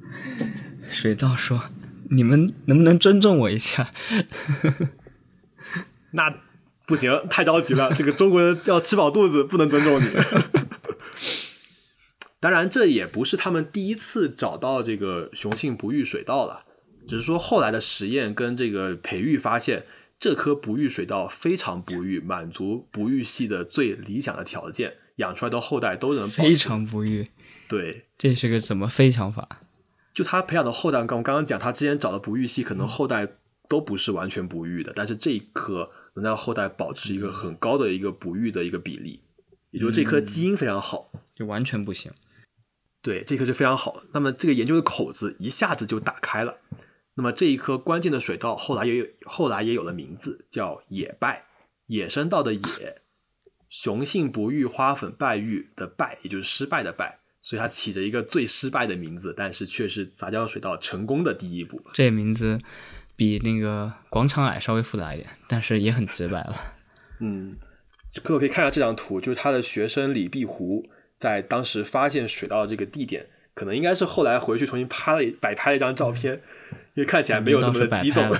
B: 水稻说：“你们能不能尊重我一下？”
A: 那。不行，太着急了。这个中国人要吃饱肚子，不能尊重你。当然，这也不是他们第一次找到这个雄性不育水稻了，只是说后来的实验跟这个培育发现，这颗不育水稻非常不育，满足不育系的最理想的条件，养出来的后代都能
B: 非常不育。
A: 对，
B: 这是个怎么非常法？
A: 就他培养的后代，刚我刚刚讲，他之前找的不育系可能后代都不是完全不育的，但是这一颗。能让后代保持一个很高的一个哺育的一个比例，也就是这颗基因非常好，
B: 就完全不行。
A: 对，这颗是非常好。那么这个研究的口子一下子就打开了。那么这一颗关键的水稻后来也有后来也有了名字，叫野败，野生稻的野，雄性不育花粉败育的败，也就是失败的败，所以它起着一个最失败的名字，但是却是杂交水稻成功的第一步。
B: 这名字比那个广场矮稍微复杂一点，但是也很直白了。
A: 嗯，各位可以看一下这张图，就是他的学生李碧湖在当时发现水稻这个地点，可能应该是后来回去重新拍了摆拍了一张照片，因为看起来没有那么的激动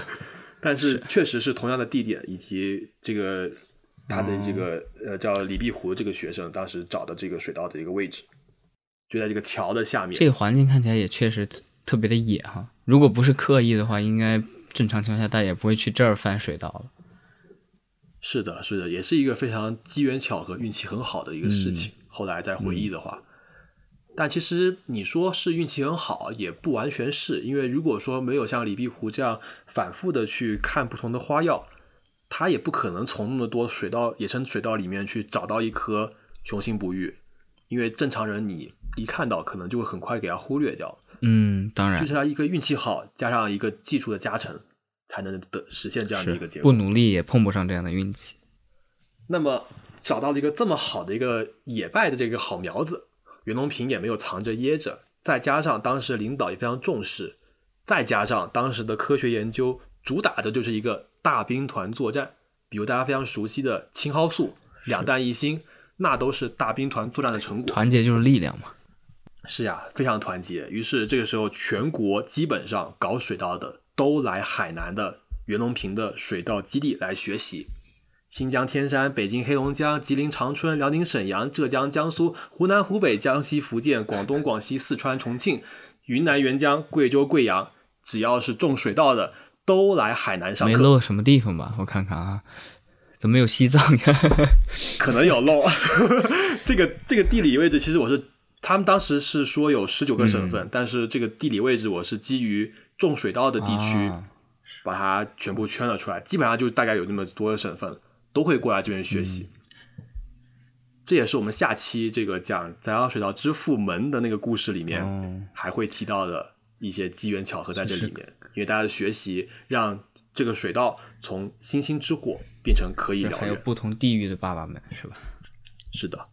A: 但是确实是同样的地点以及这个他的这个、
B: 哦
A: 呃叫李碧湖这个学生当时找的这个水稻的一个位置，就在这个桥的下面。
B: 这个环境看起来也确实特特别的野哈。如果不是刻意的话，应该正常情况下大家也不会去这儿翻水稻了。
A: 是的，是的，也是一个非常机缘巧合、运气很好的一个事情。后来再回忆的话，但其实你说是运气很好，也不完全是，因为如果说没有像李碧湖这样反复的去看不同的花药，他也不可能从那么多水稻、野生水稻里面去找到一颗雄性不育，因为正常人你一看到，可能就会很快给它忽略掉。
B: 嗯，当然
A: 就是他一个运气好，加上一个技术的加成，才能得实现这样的一个结果。
B: 不努力也碰不上这样的运气。
A: 那么找到了一个这么好的一个野败的这个好苗子，袁隆平也没有藏着掖着，再加上当时领导也非常重视，再加上当时的科学研究主打的就是一个大兵团作战，比如大家非常熟悉的青蒿素、两弹一星，那都是大兵团作战的成果。
B: 团结就是力量嘛。
A: 是呀，非常团结。于是这个时候，全国基本上搞水稻的都来海南的袁隆平的水稻基地来学习。新疆天山、北京黑龙江、吉林长春、辽宁沈阳、浙江江苏、湖南湖北、江西福建、广东广西、四川重庆、云南沅江、贵州贵阳，只要是种水稻的，都来海南上
B: 没
A: 课。
B: 漏什么地方吧？我看看啊，怎么有西藏呀？
A: 可能有漏。这个这个地理位置，其实我是他们当时是说有十九个省份，但是这个地理位置我是基于种水稻的地区、
B: 啊
A: 把它全部圈了出来，基本上就大概有那么多的省份都会过来这边学习。这也是我们下期这个讲杂交水稻之父门的那个故事里面、
B: 哦
A: 还会提到的一些机缘巧合在这里面，因为大家的学习让这个水稻从星星之火变成可以燎原。
B: 还有不同地域的爸爸们是吧？
A: 是的，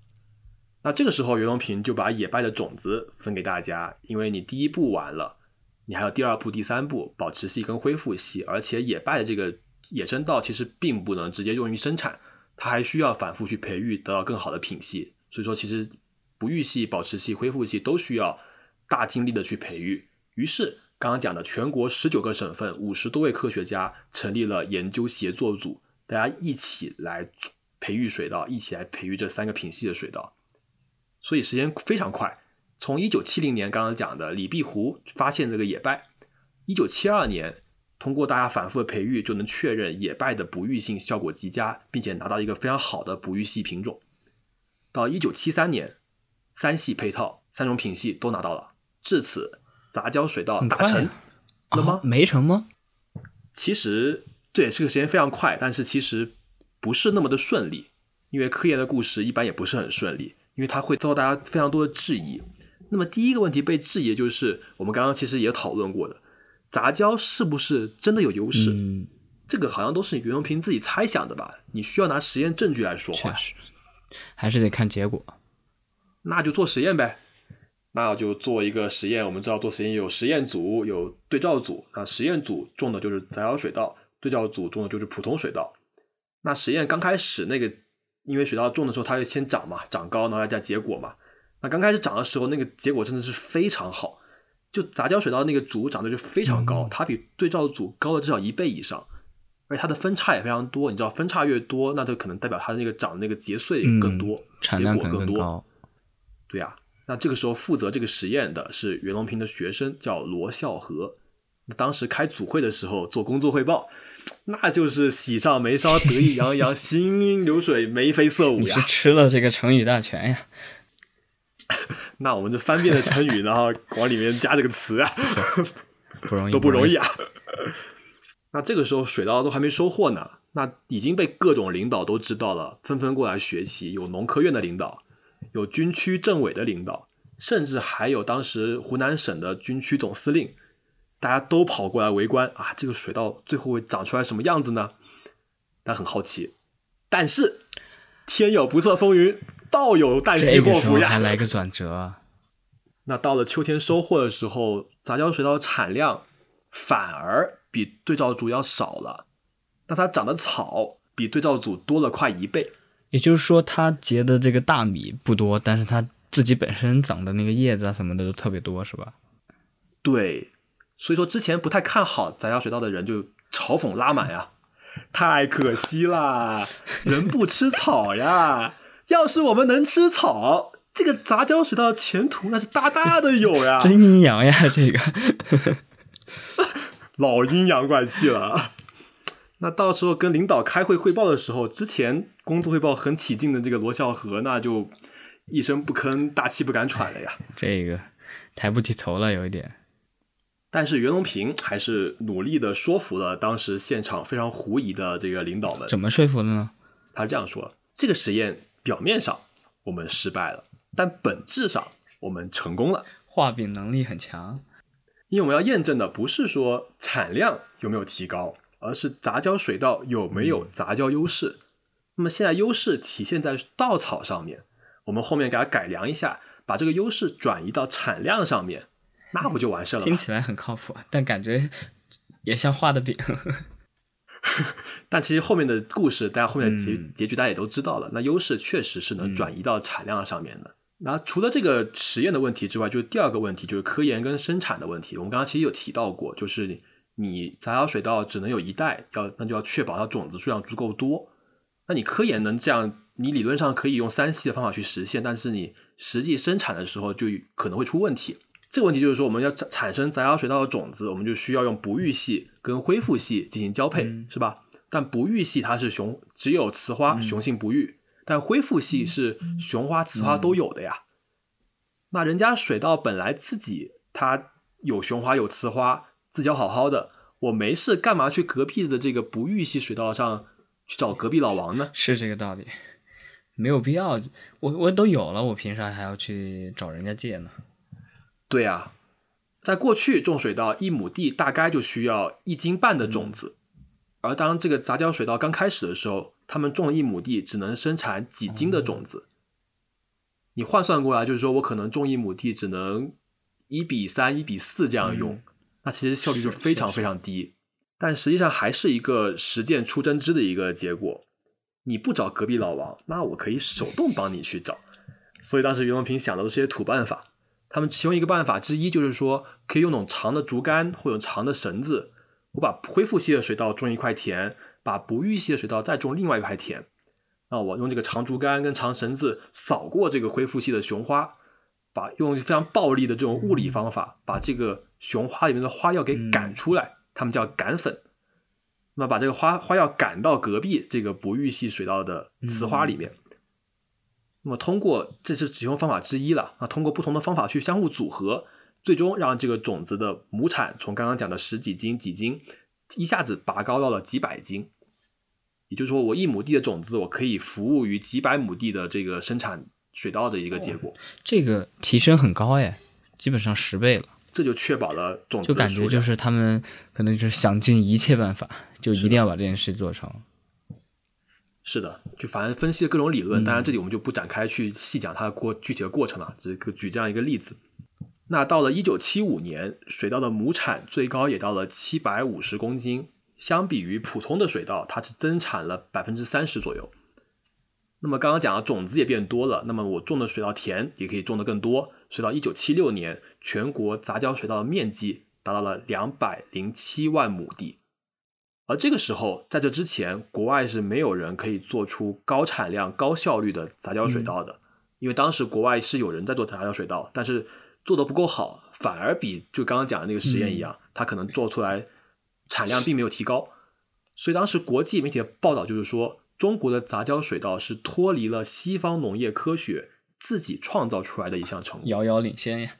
A: 那这个时候袁隆平就把野败的种子分给大家，因为你第一步完了，你还有第二步、第三步保持系跟恢复系，而且野败的这个野生稻其实并不能直接用于生产，它还需要反复去培育，得到更好的品系。所以说，其实不育系、保持系、恢复系都需要大精力的去培育。于是，刚刚讲的全国十九个省份五十多位科学家成立了研究协作组，大家一起来培育水稻，一起来培育这三个品系的水稻。所以时间非常快，从一九七零年刚刚讲的李碧湖发现这个野败，一九七二年通过大家反复的培育，就能确认野败的不育性效果极佳，并且拿到一个非常好的不育系品种。到一九七三年，三系配套，三种品系都拿到了，至此杂交水稻达成了吗
B: 啊？没成吗？
A: 其实对这个时间非常快，但是其实不是那么的顺利，因为科研的故事一般也不是很顺利，因为它会遭到大家非常多的质疑。那么第一个问题被质疑的就是我们刚刚其实也讨论过的，杂交是不是真的有优势？
B: 嗯，
A: 这个好像都是袁隆平自己猜想的吧？你需要拿实验证据来说话，
B: 确实，还是得看结果。
A: 那就做实验呗。那就做一个实验，我们知道做实验有实验组，有对照组。那实验组种的就是杂交水稻，对照组种的就是普通水稻。那实验刚开始那个，因为水稻种的时候它会先长嘛，长高，然后再加结果嘛。那刚开始长的时候，那个结果真的是非常好，就杂交水稻那个组长得就非常高，它比对照组高了至少一倍以上，而且它的分叉也非常多。你知道分叉越多，那就可能代表它的那个长的那个节穗更多，
B: 嗯产量
A: 更多。
B: 高。
A: 对呀、那这个时候负责这个实验的是袁隆平的学生，叫罗孝和。当时开组会的时候做工作汇报，那就是喜上眉梢，得意洋洋，行云流水，眉飞色舞呀
B: 你是。吃了这个成语大全呀？
A: 那我们就翻遍了成语，然后往里面加这个词啊，
B: 不容易，
A: 都不容易啊。那这个时候水稻都还没收获呢，那已经被各种领导都知道了，纷纷过来学习。有农科院的领导，有军区政委的领导，甚至还有当时湖南省的军区总司令，大家都跑过来围观啊！这个水稻最后会长出来什么样子呢？大家很好奇。但是天有不测风云，道有旦夕祸福呀！
B: 还来个转折。
A: 那到了秋天收获的时候，杂交水稻产量反而。比对照组要少了，那它长的草比对照组多了快一倍。
B: 也就是说，它结的这个大米不多，但是它自己本身长的那个叶子啊什么的都特别多，是吧？
A: 对，所以说之前不太看好杂交水稻的人就嘲讽拉满呀，太可惜啦，人不吃草呀。要是我们能吃草，这个杂交水稻的前途那是大大的有呀，
B: 真阴阳呀，这个。
A: 老阴阳怪气了，那到时候跟领导开会汇报的时候，之前工作汇报很起劲的这个罗孝和，那就一声不吭，大气不敢喘了呀。
B: 这个抬不起头了，有一点。
A: 但是袁隆平还是努力的说服了当时现场非常狐疑的这个领导们。
B: 怎么说服的呢？
A: 他这样说：这个实验表面上我们失败了，但本质上我们成功了。
B: 画饼能力很强。
A: 因为我们要验证的不是说产量有没有提高，而是杂交水稻有没有杂交优势。那么现在优势体现在稻草上面，我们后面给它改良一下，把这个优势转移到产量上面，那不就完事了？
B: 听起来很靠谱，但感觉也像画的饼。
A: 但其实后面的故事，大家后面的结结局大家也都知道了。那优势确实是能转移到产量上面的。那除了这个实验的问题之外，就是第二个问题，就是科研跟生产的问题。我们刚刚其实有提到过，就是你杂交水稻只能有一代，要那就要确保它种子数量足够多。那你科研能这样，你理论上可以用三系的方法去实现，但是你实际生产的时候就可能会出问题。这个问题就是说，我们要产产生杂交水稻的种子，我们就需要用不育系跟恢复系进行交配，是吧？但不育系它是雄，只有雌花，雄性不育。但恢复系是雄花雌花都有的呀，那人家水稻本来自己它有雄花有雌花，自交好好的，我没事干嘛去隔壁的这个不育系水稻上去找隔壁老王呢？
B: 是这个道理，没有必要，我我都有了，我凭啥还要去找人家借呢？
A: 对啊，在过去种水稻一亩地大概就需要一斤半的种子，而当这个杂交水稻刚开始的时候。他们种一亩地只能生产几斤的种子，你换算过来就是说我可能种一亩地只能一比三、一比四这样用，那其实效率就非常非常低。但实际上还是一个实践出真知的一个结果。你不找隔壁老王，那我可以手动帮你去找。所以当时袁隆平想的都是些土办法。他们其中一个办法之一就是说，可以用那种长的竹竿或者长的绳子，我把恢复系的水稻种一块田。把不育系的水稻再种另外一块田，那我用这个长竹竿跟长绳子扫过这个恢复系的雄花，把用非常暴力的这种物理方法把这个雄花里面的花药给赶出来，他们叫赶粉。那把这个花花药赶到隔壁这个不育系水稻的雌花里面，那么通过这是其中方法之一了。那通过不同的方法去相互组合，最终让这个种子的亩产从刚刚讲的十几斤几斤，一下子拔高到了几百斤。也就是说，我一亩地的种子，我可以服务于几百亩地的这个生产水稻的一个结果。
B: 这个提升很高哎，基本上十倍了。
A: 这就确保了种子。
B: 就感觉就是他们可能就是想尽一切办法，就一定要把这件事做成。
A: 是的，就反正分析了各种理论，当然这里我们就不展开去细讲它的过具体的过程了，只举这样一个例子。那到了一九七五年，水稻的亩产最高也到了七百五十公斤。相比于普通的水稻，它是增产了百分之三十左右。那么刚刚讲了种子也变多了，那么我种的水稻田也可以种的更多。所以到一九七六年，全国杂交水稻的面积达到了两百零七万亩地。而这个时候，在这之前，国外是没有人可以做出高产量、高效率的杂交水稻的，因为当时国外是有人在做杂交水稻，但是做的不够好，反而比就刚刚讲的那个实验一样，它可能做出来。产量并没有提高，所以当时国际媒体的报道就是说，中国的杂交水稻是脱离了西方农业科学自己创造出来的一项成果，
B: 遥遥领先呀。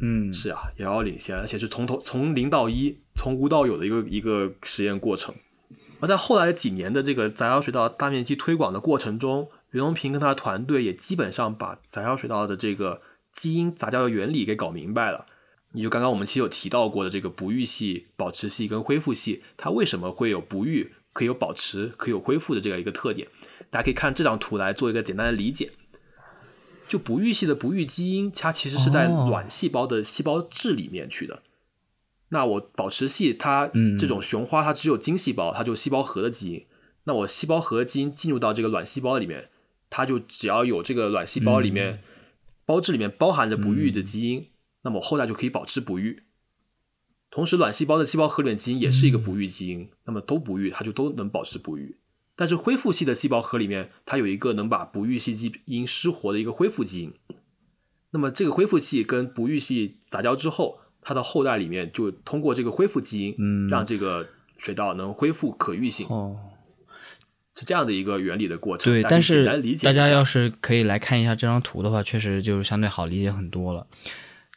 B: 嗯，
A: 是啊，遥遥领先，而且是从头从零到一，从无到有的一个一个实验过程。而在后来几年的这个杂交水稻大面积推广的过程中，袁隆平跟他的团队也基本上把杂交水稻的这个基因杂交的原理给搞明白了。你就刚刚我们其实有提到过的这个不育系、保持系跟恢复系，它为什么会有不育、可以有保持、可以有恢复的这样一个特点？大家可以看这张图来做一个简单的理解。就不育系的不育基因，它其实是在卵细胞的细胞质里面去的。那我保持系它这种雄花，它只有精细胞，它就细胞核的基因。那我细胞核基因进入到这个卵细胞里面，它就只要有这个卵细胞里面胞质里面包含着不育的基因，那么后代就可以保持不育。同时，卵细胞的细胞核里面基因也是一个不育基因，那么都不育，它就都能保持不育。但是恢复系的细胞核里面，它有一个能把不育系基因失活的一个恢复基因。那么这个恢复系跟不育系杂交之后。它的后代里面就通过这个恢复基因，
B: 嗯，
A: 让这个水稻能恢复可育性，
B: 哦，
A: 是这样的一个原理的过程。
B: 对，但是大家要
A: 是
B: 是可以来看一下这张图的话，确实就是相对好理解很多了。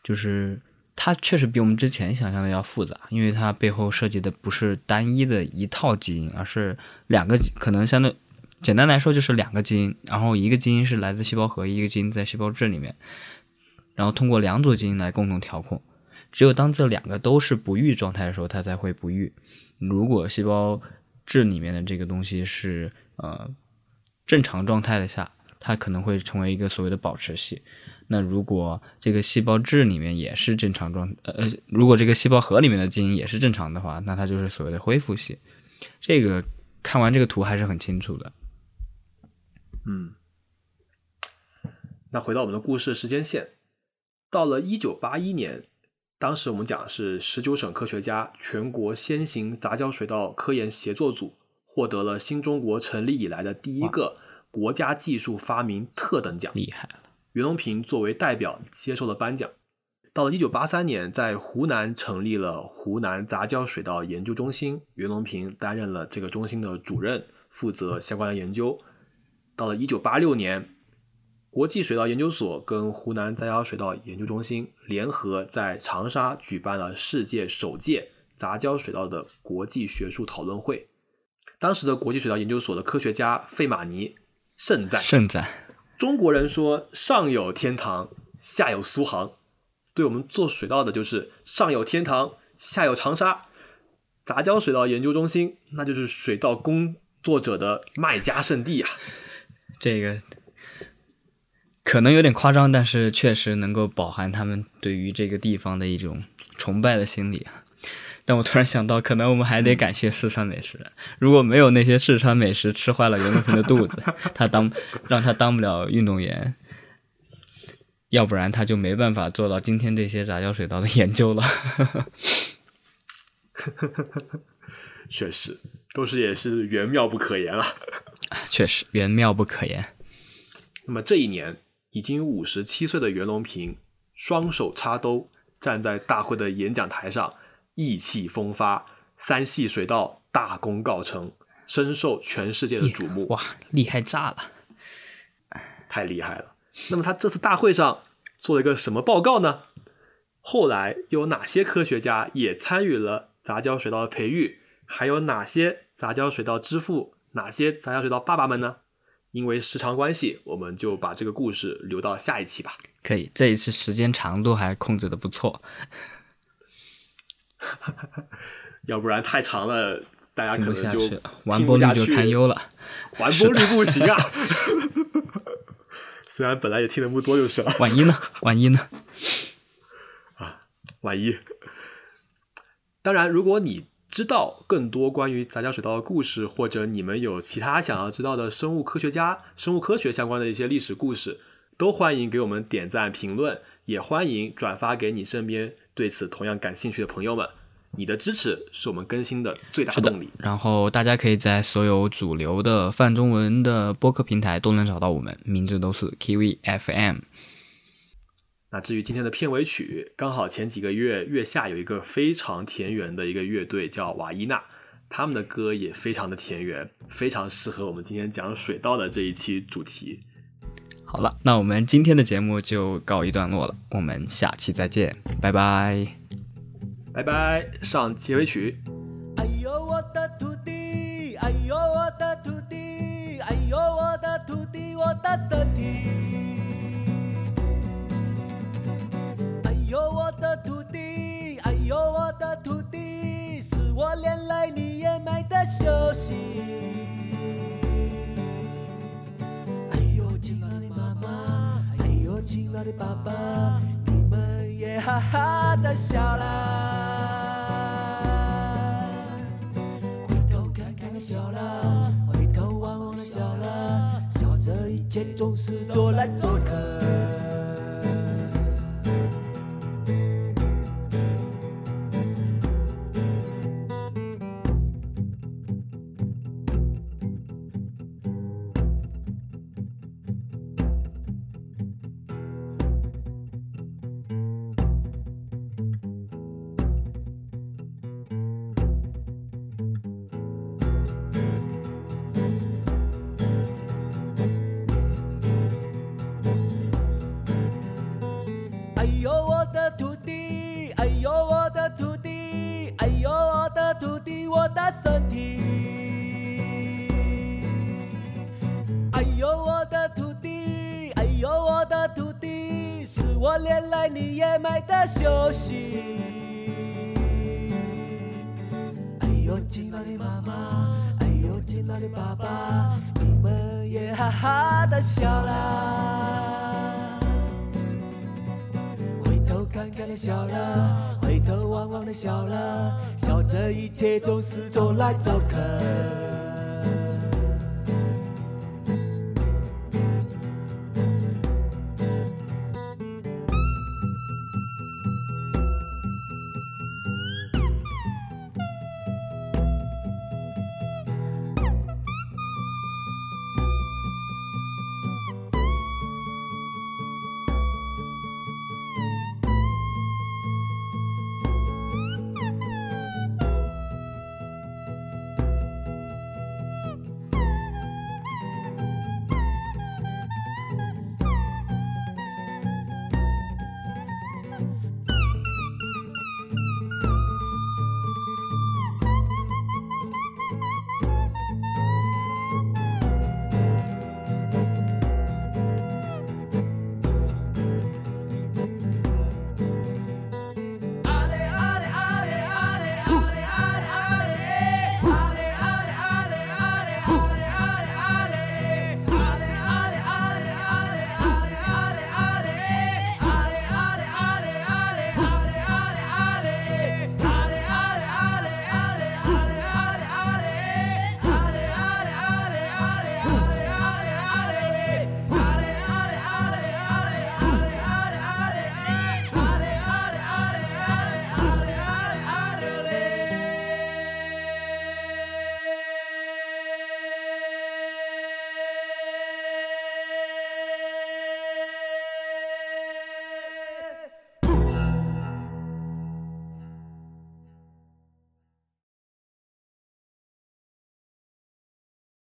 B: 就是它确实比我们之前想象的要复杂，因为它背后涉及的不是单一的一套基因，而是两个，可能相对简单来说就是两个基因，然后一个基因是来自细胞核，一个基因在细胞质里面，然后通过两组基因来共同调控。只有当这两个都是不育状态的时候，它才会不育。如果细胞质里面的这个东西是呃正常状态的下，它可能会成为一个所谓的保持系。那如果这个细胞质里面也是正常状，呃，如果这个细胞核里面的基因也是正常的话，那它就是所谓的恢复系。这个看完这个图还是很清楚的。
A: 嗯，那回到我们的故事时间线，到了一九八一年。当时我们讲的是十九省科学家全国先行杂交水稻科研协作组获得了新中国成立以来的第一个国家技术发明特等奖，
B: 厉害了！
A: 袁隆平作为代表接受了颁奖。到了一九八三年，在湖南成立了湖南杂交水稻研究中心，袁隆平担任了这个中心的主任，负责相关的研究。到了一九八六年。国际水稻研究所跟湖南杂交水稻研究中心联合在长沙举办了世界首届杂交水稻的国际学术讨论会。当时的国际水稻研究所的科学家费马尼盛赞：“
B: 盛赞，
A: 中国人说上有天堂，下有苏杭，对我们做水稻的就是上有天堂，下有长沙。杂交水稻研究中心那就是水稻工作者的麦家圣地啊！”
B: 这个。可能有点夸张，但是确实能够饱含他们对于这个地方的一种崇拜的心理啊。但我突然想到，可能我们还得感谢四川美食。如果没有那些四川美食吃坏了袁隆平的肚子，他当让他当不了运动员，要不然他就没办法做到今天这些杂交水稻的研究了。
A: 确实，都是也是缘妙不可言了。
B: 确实，缘妙不可言。
A: 那么这一年。已经五十七岁的袁隆平，双手插兜站在大会的演讲台上，意气风发，三系水稻大功告成，深受全世界的瞩目。
B: 哇，厉害炸了！
A: 太厉害了。那么他这次大会上做了一个什么报告呢？后来有哪些科学家也参与了杂交水稻的培育？还有哪些杂交水稻之父？哪些杂交水稻爸爸们呢？因为时长关系，我们就把这个故事留到下一期吧。
B: 可以，这一次时间长度还控制的不错。
A: 要不然太长了，大家可能就
B: 完播率就堪忧了。
A: 完播率不行啊！虽然本来也听的不多就是了。
B: 万一呢？万一呢？
A: 啊，万一。当然，如果你。知道更多关于杂交水稻的故事，或者你们有其他想要知道的生物科学家、生物科学相关的一些历史故事，都欢迎给我们点赞评论，也欢迎转发给你身边对此同样感兴趣的朋友们。你的支持是我们更新的最大动力。
B: 然后大家可以在所有主流的泛中文的播客平台都能找到我们，名字都是 Kiwi FM。
A: 那至于今天的片尾曲，刚好前几个月月下有一个非常田园的一个乐队叫瓦伊娜，他们的歌也非常的田园，非常适合我们今天讲水稻的这一期主题。
B: 好了，那我们今天的节目就告一段落了，我们下期再见，拜拜，
A: 拜拜，上结尾曲。
C: 哎呦我的徒弟，哎呦我的徒弟，哎呦我的徒弟，我的身体。哎呦我的徒弟，哎呦我的徒弟，是我连累你也没得休息。哎呦亲爱的妈妈，哎呦亲爱的爸爸，也哈哈的笑了。回头看看的笑了，回头望望的笑了，笑着一切总是做来做客。来你也买的休息。哎呦亲爱的妈妈，哎呦亲爱的爸爸，你们也哈哈的笑啦。回头看看的笑了，回头望望的笑了，笑着一切总是走来走客。